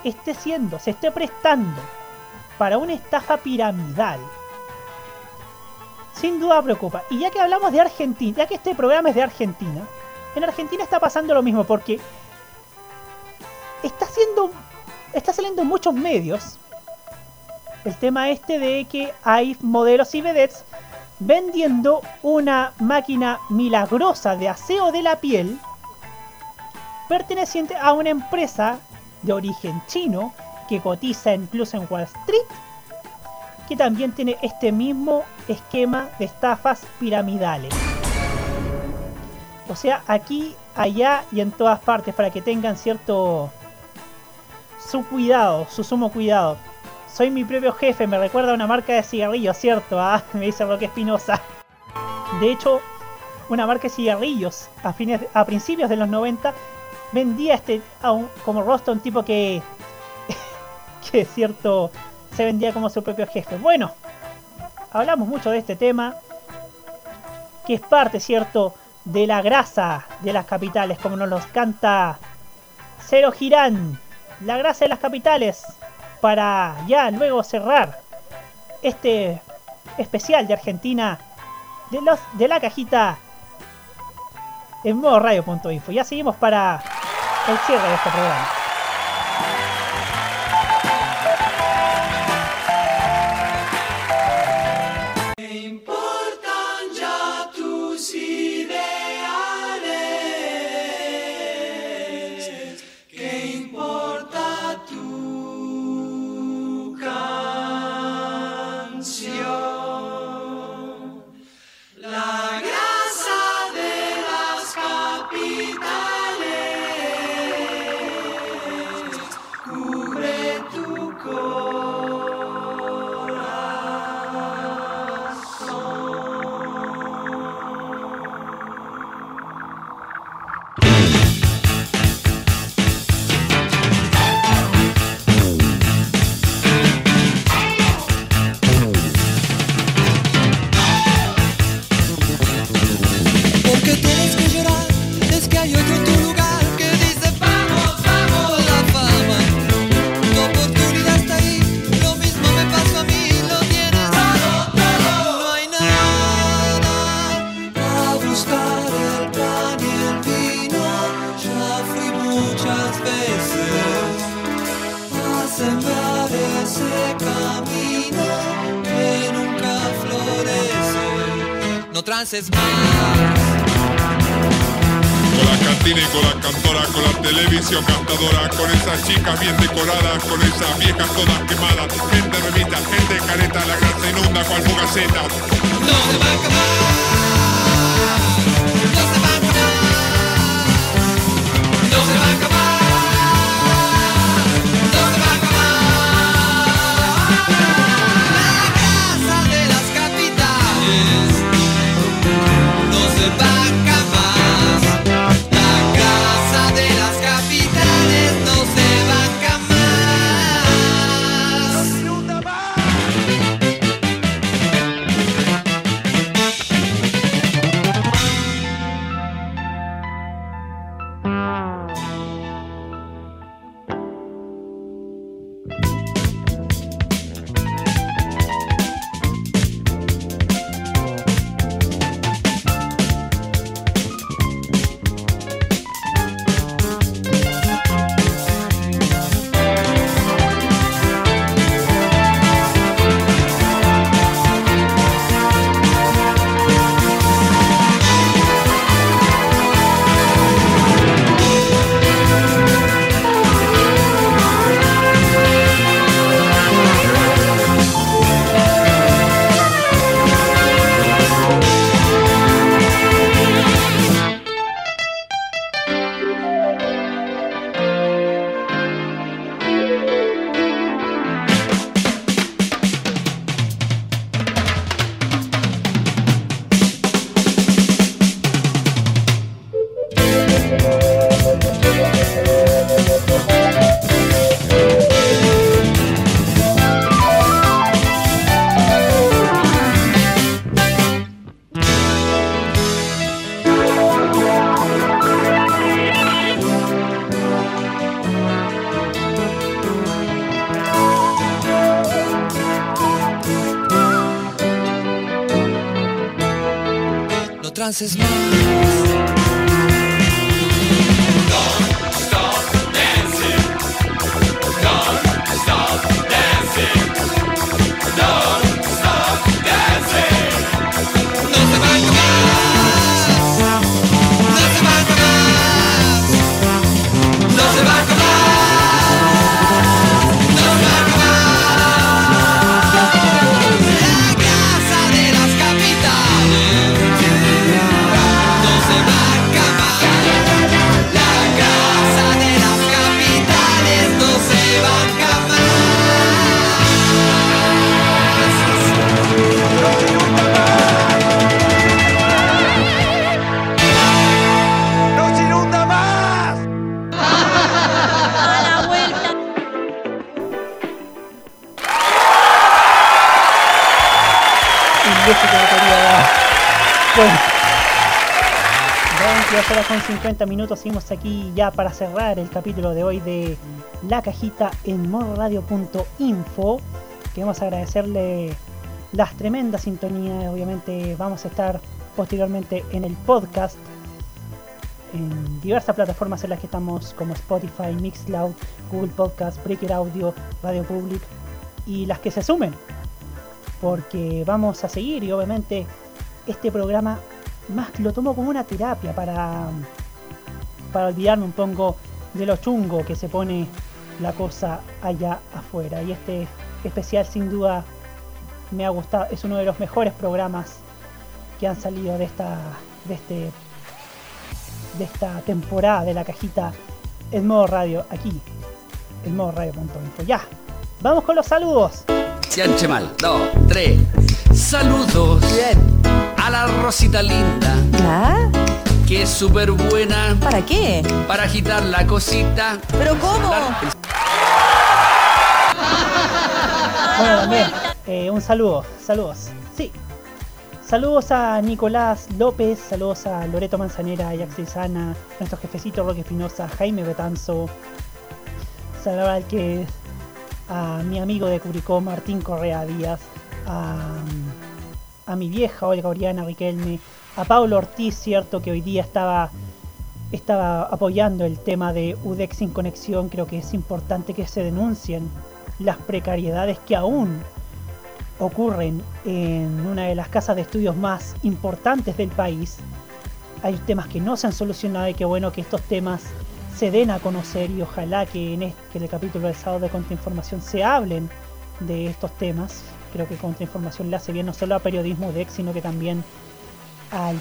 esté siendo, se esté prestando para una estafa piramidal sin duda preocupa. Y ya que hablamos de Argentina, ya que este programa es de Argentina, en Argentina está pasando lo mismo porque está haciendo, está saliendo en muchos medios el tema este de que hay modelos y vedettes vendiendo una máquina milagrosa de aseo de la piel perteneciente a una empresa de origen chino que cotiza incluso en Wall Street que también tiene este mismo esquema de estafas piramidales. O sea, aquí, allá y en todas partes para que tengan cierto su cuidado, su sumo cuidado. Soy mi propio jefe, me recuerda a una marca de cigarrillos, ¿cierto? Ah, me dice Roque Espinosa. De hecho, una marca de cigarrillos a, fines, a principios de los 90 vendía este a como rostro un tipo que que es cierto se vendía como su propio jefe. Bueno, hablamos mucho de este tema que es parte, cierto, de la grasa de las capitales, como nos los canta Cero Girán, la grasa de las capitales, para ya luego cerrar este especial de Argentina de, los, de la cajita en modo radio.info. Ya seguimos para el cierre de este programa. Trances más. Con la cantina y con la cantora, con la televisión cantadora, con esas chicas bien decoradas, con esas viejas todas quemadas, gente remita, gente careta, la grasa inunda cual fugaceta. Canses más. 22 horas con 50 minutos, seguimos aquí ya para cerrar el capítulo de hoy de La Cajita en modoradio.info. Queremos agradecerle las tremendas sintonías, obviamente vamos a estar posteriormente en el podcast en diversas plataformas en las que estamos como Spotify, Mixcloud, Google Podcast, Breaker Audio, Radio Public y las que se sumen porque vamos a seguir y obviamente este programa más lo tomo como una terapia para, para olvidarme un poco de lo chungo que se pone la cosa allá afuera. Y este especial sin duda me ha gustado, es uno de los mejores programas que han salido de esta, de este, de esta temporada de la cajita en modo radio aquí, en modo radio.info. Ya, vamos con los saludos. Sianche mal. Dos, tres. Saludos. A la Rosita linda. ¿Ya? Que es súper buena. ¿Para qué? Para agitar la cosita. ¿Pero cómo? Bueno, también, eh, un saludo, saludos. Sí. Saludos a Nicolás López, saludos a Loreto Manzanera, Jax Sana, nuestro jefecito Roque Espinosa, Jaime Betanzo, saludos al que a mi amigo de Curicó, Martín Correa Díaz, a, a mi vieja Olga Oriana Riquelme, a Pablo Ortiz, cierto que hoy día estaba estaba apoyando el tema de UDEX sin conexión, creo que es importante que se denuncien las precariedades que aún ocurren en una de las casas de estudios más importantes del país. Hay temas que no se han solucionado y qué bueno que estos temas se den a conocer y ojalá que en, este, que el capítulo del sábado de Contrainformación se hablen de estos temas. Creo que Contrainformación le hace bien no solo a periodismo UDEX, sino que también al,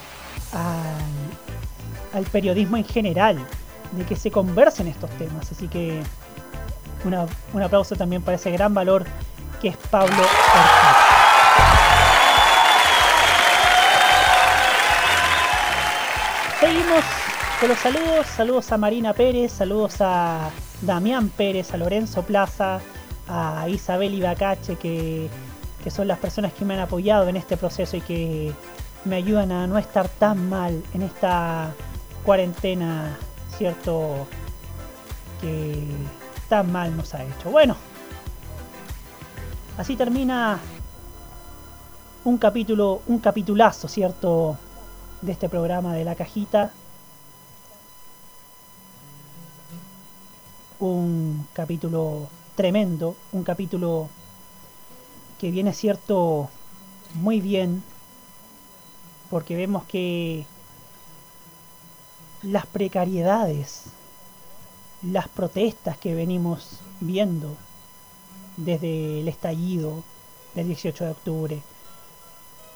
al, al periodismo en general, de que se conversen estos temas. Así que una- un aplauso también para ese gran valor que es Pablo Ortiz. Seguimos con los saludos. Saludos a Marina Pérez, saludos a Damián Pérez, a Lorenzo Plaza, a Isabel Ibacache, que, que son las personas que me han apoyado en este proceso y que me ayudan a no estar tan mal en esta cuarentena, ¿cierto? Que tan mal nos ha hecho. Bueno, así termina un capítulo, un capitulazo, ¿cierto? De este programa de la cajita. Un capítulo tremendo, un capítulo que viene, ¿cierto? Muy bien, porque vemos que las precariedades, las protestas que venimos viendo desde el estallido del 18 de octubre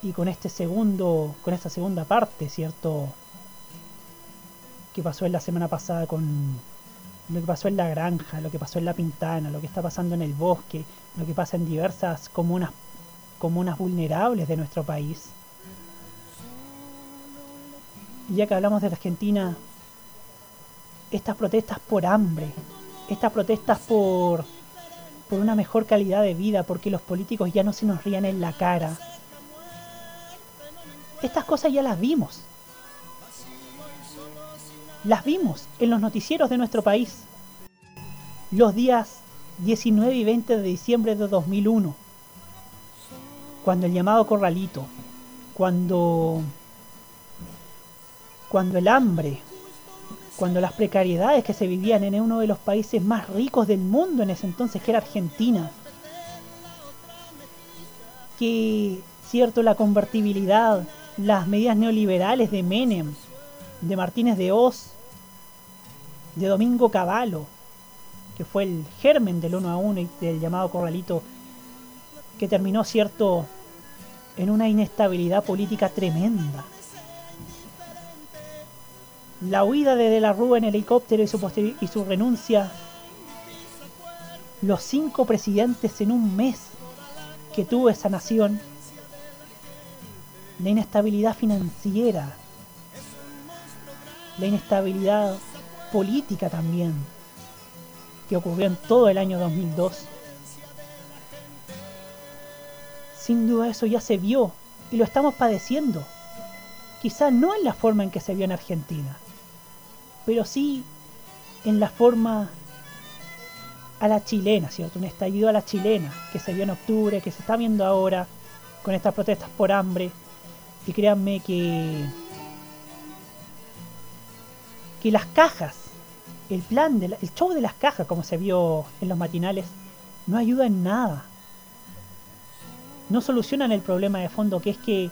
y con este segundo con esta segunda parte cierto que pasó en la semana pasada con lo que pasó en la granja lo que pasó en la pintana lo que está pasando en el bosque lo que pasa en diversas comunas comunas vulnerables de nuestro país y ya que hablamos de la Argentina estas protestas por hambre estas protestas por por una mejor calidad de vida porque los políticos ya no se nos rían en la cara estas cosas ya las vimos. Las vimos en los noticieros de nuestro país. Los días 19 y 20 de diciembre de 2001. Cuando el llamado corralito. Cuando cuando el hambre, cuando las precariedades que se vivían en uno de los países más ricos del mundo en ese entonces, que era Argentina, que, cierto, la convertibilidad, las medidas neoliberales de Menem, de Martínez de Oz, de Domingo Cavallo, que fue el germen del 1 a 1 y del llamado corralito, que terminó, cierto, en una inestabilidad política tremenda. La huida de De la Rúa en helicóptero y su, y su renuncia. Los cinco presidentes en un mes que tuvo esa nación. La inestabilidad financiera. La inestabilidad política también. Que ocurrió en todo el año 2002. Sin duda eso ya se vio y lo estamos padeciendo. Quizá no en la forma en que se vio en Argentina, pero sí en la forma a la chilena, ¿cierto? Un estallido a la chilena que se vio en octubre, que se está viendo ahora con estas protestas por hambre. Y créanme que que las cajas, el plan, de la- el show de las cajas, como se vio en los matinales, no ayuda en nada. No solucionan el problema de fondo, que es que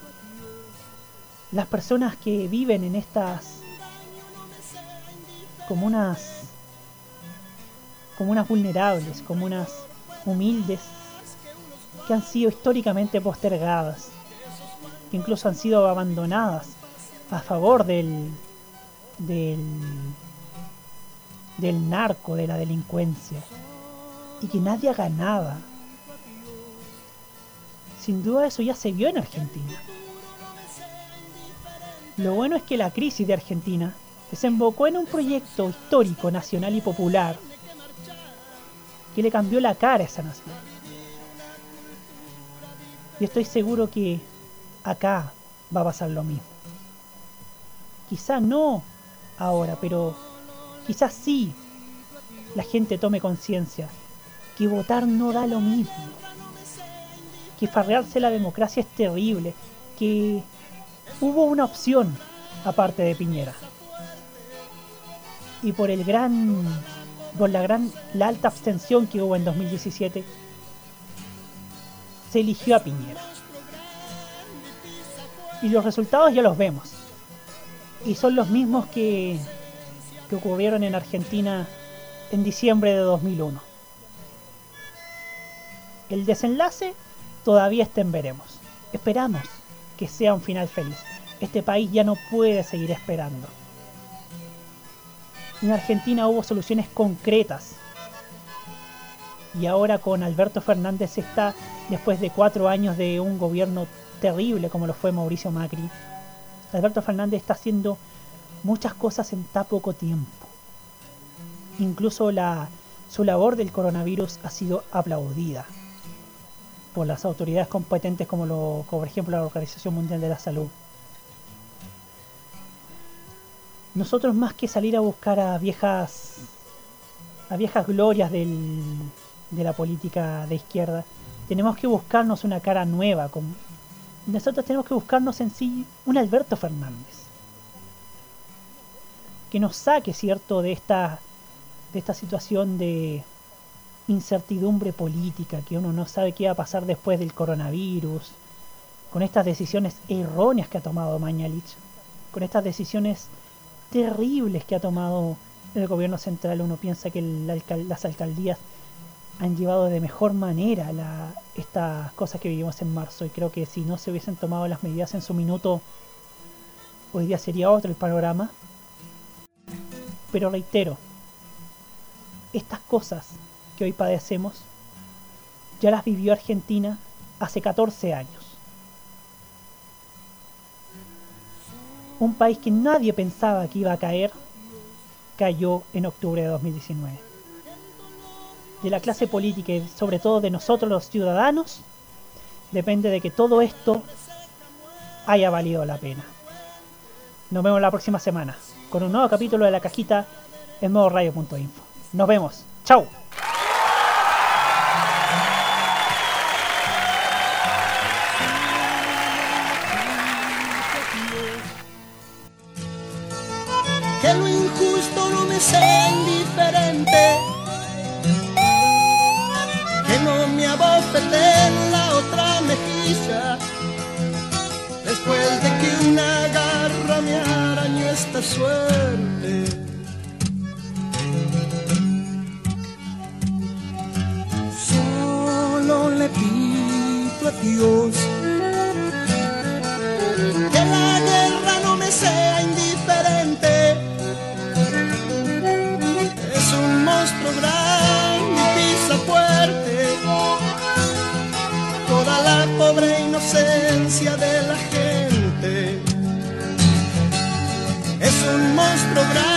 las personas que viven en estas comunas comunas vulnerables, comunas humildes, que han sido históricamente postergadas, que incluso han sido abandonadas a favor del del del narco, de la delincuencia, y que nadie haga nada. Sin duda eso ya se vio en Argentina. Lo bueno es que la crisis de Argentina desembocó en un proyecto histórico, nacional y popular que le cambió la cara a esa nación. Y estoy seguro que acá va a pasar lo mismo. Quizá no ahora, pero quizás sí la gente tome conciencia que votar no da lo mismo. Que farrearse la democracia es terrible. Que hubo una opción aparte de Piñera. Y por el gran por la gran la alta abstención que hubo en 2017 se eligió a Piñera. Y los resultados ya los vemos. Y son los mismos que, que ocurrieron en Argentina en diciembre de 2001. El desenlace todavía está en veremos. Esperamos que sea un final feliz. Este país ya no puede seguir esperando. En Argentina hubo soluciones concretas. Y ahora con Alberto Fernández está, después de cuatro años de un gobierno terrible como lo fue Mauricio Macri, Alberto Fernández está haciendo muchas cosas en tan poco tiempo. Incluso su labor del coronavirus ha sido aplaudida por las autoridades competentes como por ejemplo la Organización Mundial de la Salud. Nosotros más que salir a buscar a viejas a viejas glorias de la política de izquierda, tenemos que buscarnos una cara nueva. Nosotros tenemos que buscarnos en sí un Alberto Fernández que nos saque, cierto, de esta de esta situación de incertidumbre política, que uno no sabe qué va a pasar después del coronavirus, con estas decisiones erróneas que ha tomado Mañalich, con estas decisiones terribles que ha tomado el gobierno central. Uno piensa que el las alcaldías han llevado de mejor manera la, estas cosas que vivimos en marzo y creo que si no se hubiesen tomado las medidas en su minuto, hoy día sería otro el panorama. Pero reitero, estas cosas que hoy padecemos ya las vivió Argentina hace 14 años. Un país que nadie pensaba que iba a caer, cayó en octubre de 2019. De la clase política y sobre todo de nosotros los ciudadanos, depende de que todo esto haya valido la pena. Nos vemos la próxima semana con un nuevo capítulo de la cajita en modo radio.info. Nos vemos. ¡Chao! me sea indiferente, una garra me arañó esta suerte. Solo le pido a Dios que la guerra no me sea indiferente. Es un monstruo grande y pisa fuerte toda la pobre un